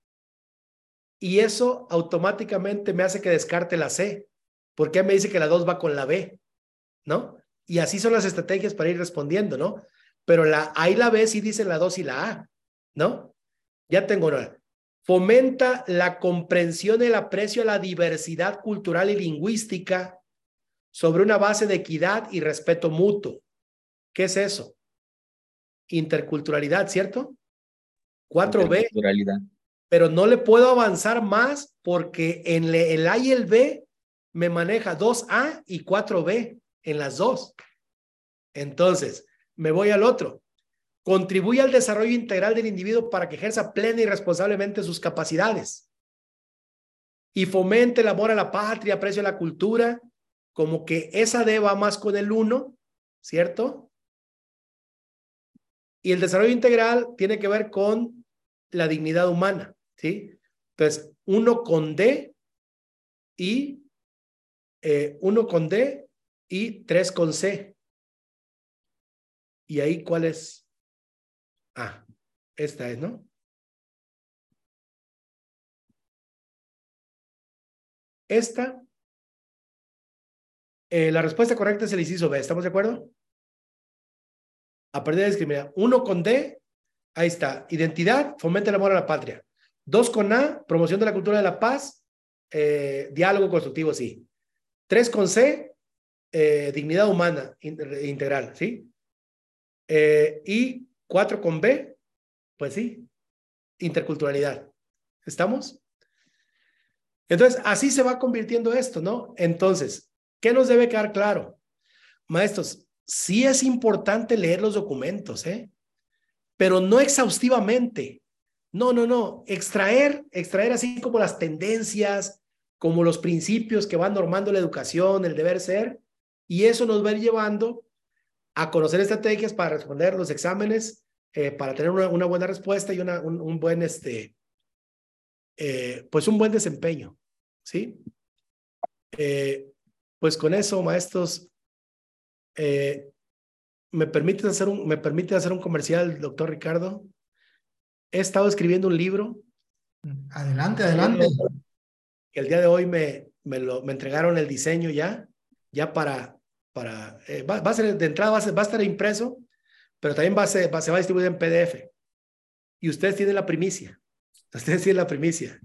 y eso automáticamente me hace que descarte la C. porque me dice que la 2 va con la B? ¿No? Y así son las estrategias para ir respondiendo, ¿no? pero la A y la B sí dicen la 2 y la A, ¿no? Ya tengo una. Fomenta la comprensión y el aprecio a la diversidad cultural y lingüística sobre una base de equidad y respeto mutuo. ¿Qué es eso? Interculturalidad, ¿cierto? 4B. Pero no le puedo avanzar más porque en el A y el B me maneja 2A y 4B en las dos. Entonces, me voy al otro. Contribuye al desarrollo integral del individuo para que ejerza plena y responsablemente sus capacidades. Y fomente el amor a la patria, aprecio a la cultura, como que esa D va más con el uno, ¿cierto? Y el desarrollo integral tiene que ver con la dignidad humana, ¿sí? Entonces, uno con D y eh, uno con D y tres con C. ¿Y ahí cuál es? Ah, esta es, ¿no? Esta Eh, la respuesta correcta es el inciso B. ¿Estamos de acuerdo? A perder de discriminar. Uno con D, ahí está. Identidad, fomenta el amor a la patria. Dos con A, promoción de la cultura de la paz, eh, diálogo constructivo, sí. Tres con C, eh, dignidad humana integral, ¿sí? Eh, y cuatro con B, pues sí, interculturalidad. ¿Estamos? Entonces, así se va convirtiendo esto, ¿no? Entonces, ¿qué nos debe quedar claro? Maestros, sí es importante leer los documentos, ¿eh? Pero no exhaustivamente. No, no, no. Extraer, extraer así como las tendencias, como los principios que van normando la educación, el deber ser, y eso nos va a ir llevando a conocer estrategias para responder los exámenes, eh, para tener una, buena respuesta y una, un, buen, este, eh, pues un buen desempeño, ¿sí? Eh, pues con eso, maestros, ¿me, permite hacer un, ¿me permite hacer un comercial, doctor Ricardo? He estado escribiendo un libro. Adelante, adelante. El día de hoy me, me, lo, me entregaron el diseño ya, ya para, para va, a ser de entrada, va a, va a estar impreso, pero también va a ser, va, se va a distribuir en PDF. Y ustedes tienen la primicia. Ustedes tienen la primicia.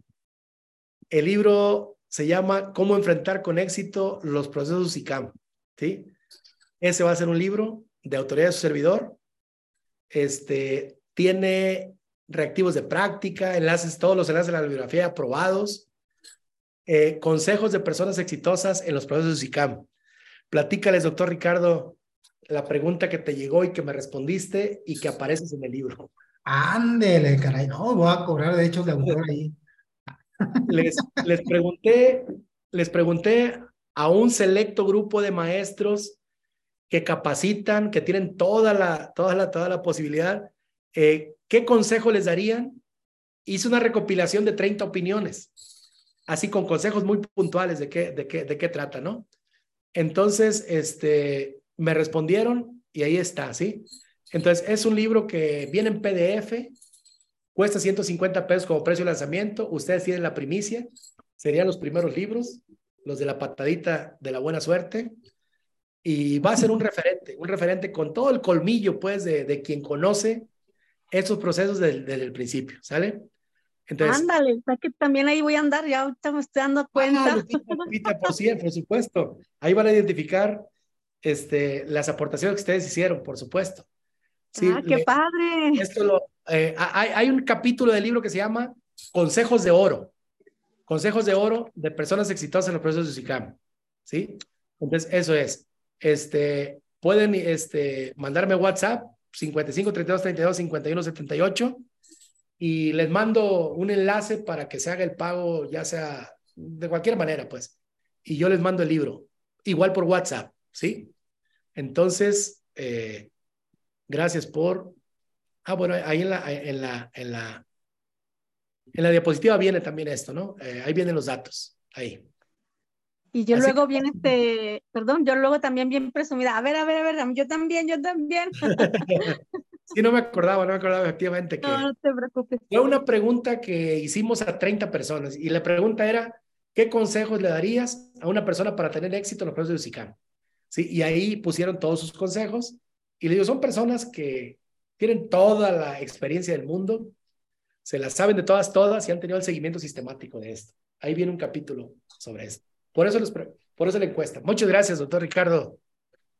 El libro se llama Cómo enfrentar con éxito los procesos ICAM. ¿sí? Ese va a ser un libro de autoría de su servidor. Este, tiene reactivos de práctica, enlaces, todos los enlaces de la bibliografía aprobados, eh, consejos de personas exitosas en los procesos ICAM. Platícales, doctor Ricardo, la pregunta que te llegó y que me respondiste y que apareces en el libro. Ándele, caray, no, voy a cobrar de hecho de autor ahí. Les, les pregunté, les pregunté a un selecto grupo de maestros que capacitan, que tienen toda la, toda la, toda la posibilidad, eh, ¿qué consejo les darían? Hice una recopilación de 30 opiniones, así con consejos muy puntuales de qué, de qué, de qué trata, ¿no? Entonces, este, me respondieron y ahí está, ¿sí? Entonces, es un libro que viene en PDF, cuesta 150 pesos como precio de lanzamiento, ustedes tienen la primicia, serían los primeros libros, los de la patadita de la buena suerte, y va a ser un referente, un referente con todo el colmillo, pues, de, de quien conoce esos procesos desde, el principio, ¿sale? Entonces, Ándale, que también ahí voy a andar, ya ahorita me estoy dando cuenta. Ah, por, sí, por supuesto. Ahí van a identificar este, las aportaciones que ustedes hicieron, por supuesto. Sí, ah, qué padre. Esto lo, eh, hay, hay, un capítulo del libro que se llama Consejos de Oro. Consejos de Oro de personas exitosas en los procesos de SICAM. ¿Sí? Entonces, eso es. Este, pueden este, mandarme WhatsApp 55 32 32 51 78 y les mando un enlace para que se haga el pago, ya sea de cualquier manera, pues. Y yo les mando el libro, igual por WhatsApp, ¿sí? Entonces, eh, gracias por... Ah, bueno, ahí en la, en la, en la, en la diapositiva viene también esto, ¿no? Eh, ahí vienen los datos, ahí. Y yo luego bien, este, perdón, yo luego también bien presumida, a ver, a ver, a ver, yo también, yo también. sí, no me acordaba, no me acordaba efectivamente que... No, no te preocupes. Fue una pregunta que hicimos a 30 personas y la pregunta era, ¿qué consejos le darías a una persona para tener éxito en los procesos de SICAM? Sí, y ahí pusieron todos sus consejos y le digo, son personas que tienen toda la experiencia del mundo, se las saben de todas, todas y han tenido el seguimiento sistemático de esto. Ahí viene un capítulo sobre esto. Por eso, los, por eso la encuesta. Muchas gracias, doctor Ricardo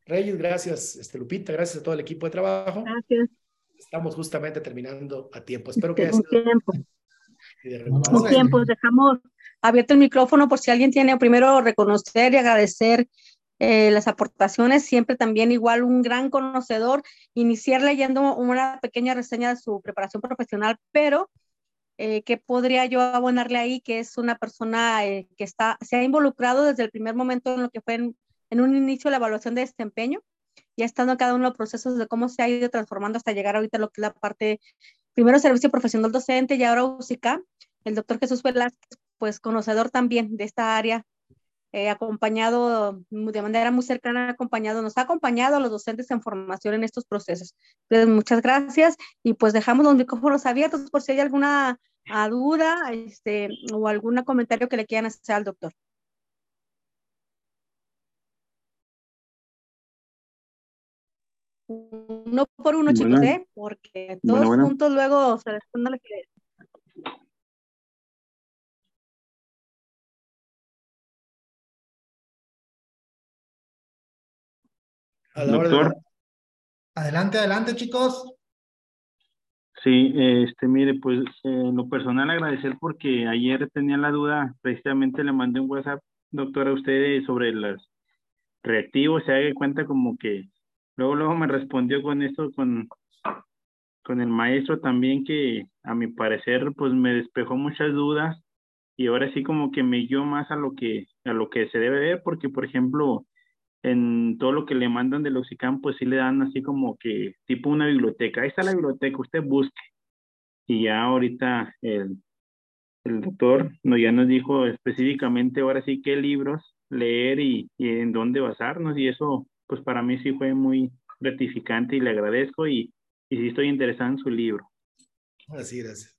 Reyes. Gracias, este, Lupita. Gracias a todo el equipo de trabajo. Gracias. Estamos justamente terminando a tiempo. Espero que haya sido... tiempo. Un tiempo. Dejamos abierto el micrófono por si alguien tiene primero reconocer y agradecer eh, las aportaciones, siempre también igual un gran conocedor, iniciar leyendo una pequeña reseña de su preparación profesional, pero eh, ¿qué podría yo abonarle ahí? Que es una persona eh, que está, se ha involucrado desde el primer momento en lo que fue en, un inicio la evaluación de desempeño, ya estando cada uno de los procesos de cómo se ha ido transformando hasta llegar ahorita a lo que es la parte, primero servicio profesional docente y ahora UCICA, el doctor Jesús Velázquez, pues conocedor también de esta área, eh, acompañado de manera muy cercana, acompañado, nos ha acompañado a los docentes en formación en estos procesos. Entonces, muchas gracias y pues dejamos los micrófonos abiertos por si hay alguna duda este, o algún comentario que le quieran hacer al doctor. Uno por uno, chicos, ¿eh? porque todos juntos luego o sea, no les A la hora de- Doctor, Adelante, adelante, chicos. sí, este, mire, pues eh, lo personal agradecer porque ayer tenía la duda, precisamente le mandé un WhatsApp, doctor, a usted sobre los reactivos, se haga cuenta como que luego, luego me respondió con esto, con, con el maestro también, que a mi parecer, pues me despejó muchas dudas y ahora sí como que me guió más a lo que, a lo que se debe ver, porque por ejemplo, en todo lo que le mandan del Oxicam, pues sí le dan así como que tipo una biblioteca. Ahí está la biblioteca, usted busque. Y ya ahorita el, el doctor no, ya nos dijo específicamente ahora sí qué libros leer y, y en dónde basarnos. Y eso, pues para mí sí fue muy gratificante y le agradezco y, y sí estoy interesado en su libro. Así, gracias.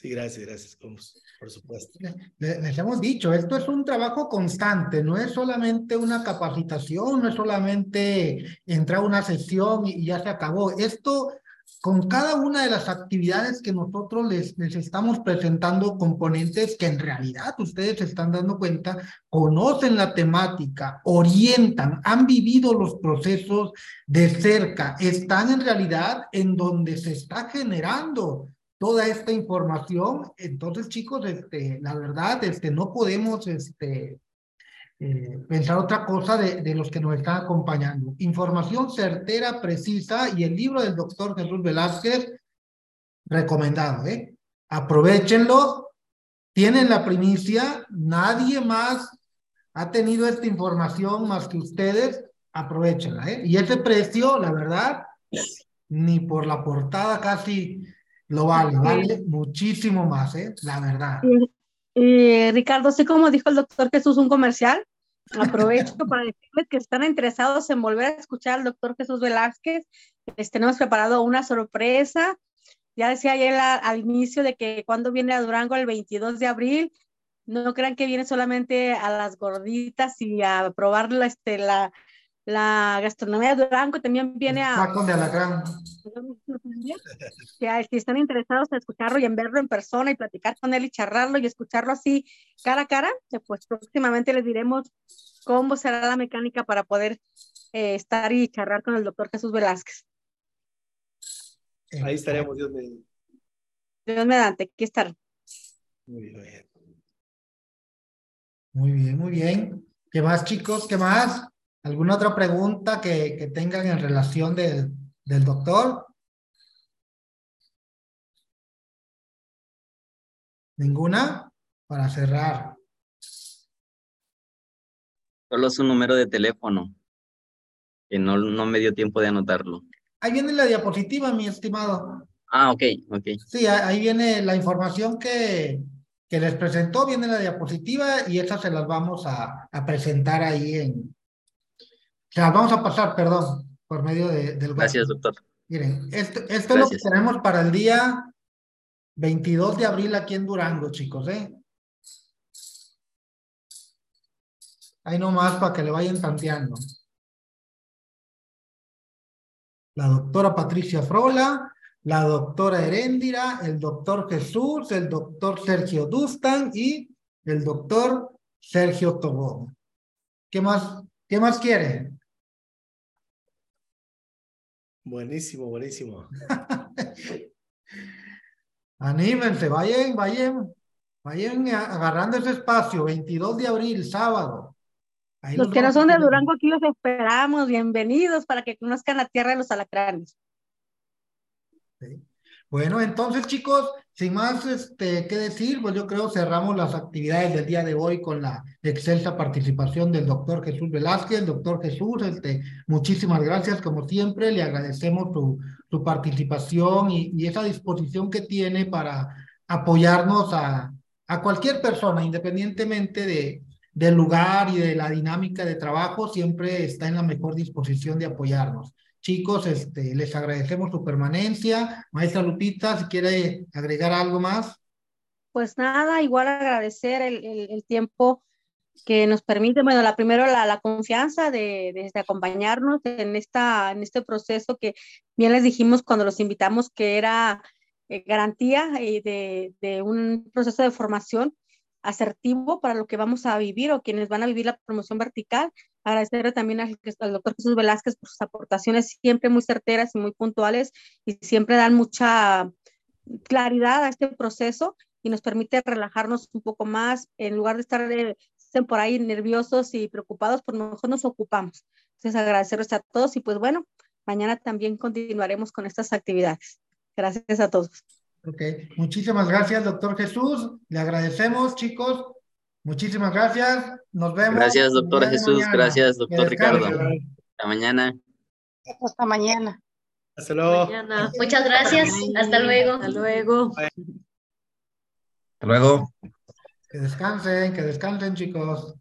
Sí, gracias, gracias, por supuesto. Le- Les hemos dicho, esto es un trabajo constante, no es solamente una capacitación, no es solamente entrar a una sesión y ya se acabó. Esto, con cada una de las actividades que nosotros les, les estamos presentando, componentes que en realidad ustedes se están dando cuenta, conocen la temática, orientan, han vivido los procesos de cerca, están en realidad en donde se está generando toda esta información. Entonces, chicos, este, la verdad, este, no podemos este, eh, pensar otra cosa de, de los que nos están acompañando. Información certera, precisa y el libro del doctor Jesús Velázquez, recomendado, ¿eh? Aprovechenlo, tienen la primicia, nadie más ha tenido esta información más que ustedes, aprovechenla, ¿eh? Y ese precio, la verdad, ni por la portada casi lo vale, vale muchísimo más, ¿eh? La verdad. Y Ricardo, así como dijo el doctor Jesús, un comercial, aprovecho para decirles que están interesados en volver a escuchar al doctor Jesús Velázquez. Les tenemos preparado una sorpresa. Ya decía ayer a- al inicio de que cuando viene a Durango el 22 de abril, no crean que viene solamente a las gorditas y a probar la, este, la, la gastronomía de Durango, también viene a, Tacos de alacrán. que si están interesados en escucharlo y en verlo en persona y platicar con él y charlarlo y escucharlo así cara a cara, eh, pues próximamente les diremos cómo será la mecánica para poder eh, estar y charlar con el doctor Jesús Velázquez. Ahí estaremos, Dios mediante. Dios mediante, aquí estar. Muy bien. Muy bien, muy bien. ¿Qué más, chicos? ¿Qué más? ¿Alguna otra pregunta que, que tengan en relación del, del doctor? ¿Ninguna? Para cerrar. Solo su número de teléfono, que no, no me dio tiempo de anotarlo. Ahí viene la diapositiva, mi estimado. Ah, ok, ok. Sí, ahí viene la información que, que les presentó, viene la diapositiva y esas se las vamos a, a presentar ahí en... Las vamos a pasar, perdón, por medio de, del Gracias, WhatsApp. doctor. Miren, esto, esto es lo que Gracias. tenemos para el día 22 de abril aquí en Durango, chicos, ¿eh? Ahí nomás para que le vayan tanteando. La doctora Patricia Frola, la doctora Heréndira, el doctor Jesús, el doctor Sergio Dustan y el doctor Sergio Tobón. ¿Qué más, qué más quieren? Buenísimo, buenísimo. Anímense, vayan, vayan, vayan a- agarrando ese espacio, 22 de abril, sábado. Ahí Los los que no son de. Durango, aquí los esperamos. Bienvenidos para que conozcan la tierra de los alacranes. Bueno, entonces chicos, sin más este, que decir, pues yo creo cerramos las actividades del día de hoy con la excelsa participación del doctor Jesús Velázquez. Doctor Jesús, este, muchísimas gracias como siempre, le agradecemos su, su participación y, y esa disposición que tiene para apoyarnos a, a cualquier persona, independientemente de, del lugar y de la dinámica de trabajo, siempre está en la mejor disposición de apoyarnos. Chicos, este, les agradecemos su permanencia. Maestra Lupita, si quiere agregar algo más. Pues nada, igual agradecer el, tiempo que nos permite, bueno, la primero la, confianza de, de, de, acompañarnos en, esta, en este proceso que bien les dijimos cuando los invitamos que era eh, garantía eh, de, de, un proceso de formación asertivo para lo que vamos a vivir o quienes van a vivir la promoción vertical. Agradecerle también al, al doctor Jesús Velázquez por sus aportaciones siempre muy certeras y muy puntuales y siempre dan mucha claridad a este proceso y nos permite relajarnos un poco más en lugar de estar de, por ahí nerviosos y preocupados, por lo mejor nos ocupamos. Entonces agradecerles a todos y pues bueno, mañana también continuaremos con estas actividades. Gracias a todos. Ok, muchísimas gracias, doctor Jesús. Le agradecemos, chicos. Muchísimas gracias. Nos vemos. Gracias, doctor Jesús. Mañana. Gracias, doctor Ricardo. Hasta mañana. Hasta mañana. Hasta luego. Mañana. Muchas gracias. Hasta luego. Hasta luego. Hasta luego. Que descansen, que descansen, chicos.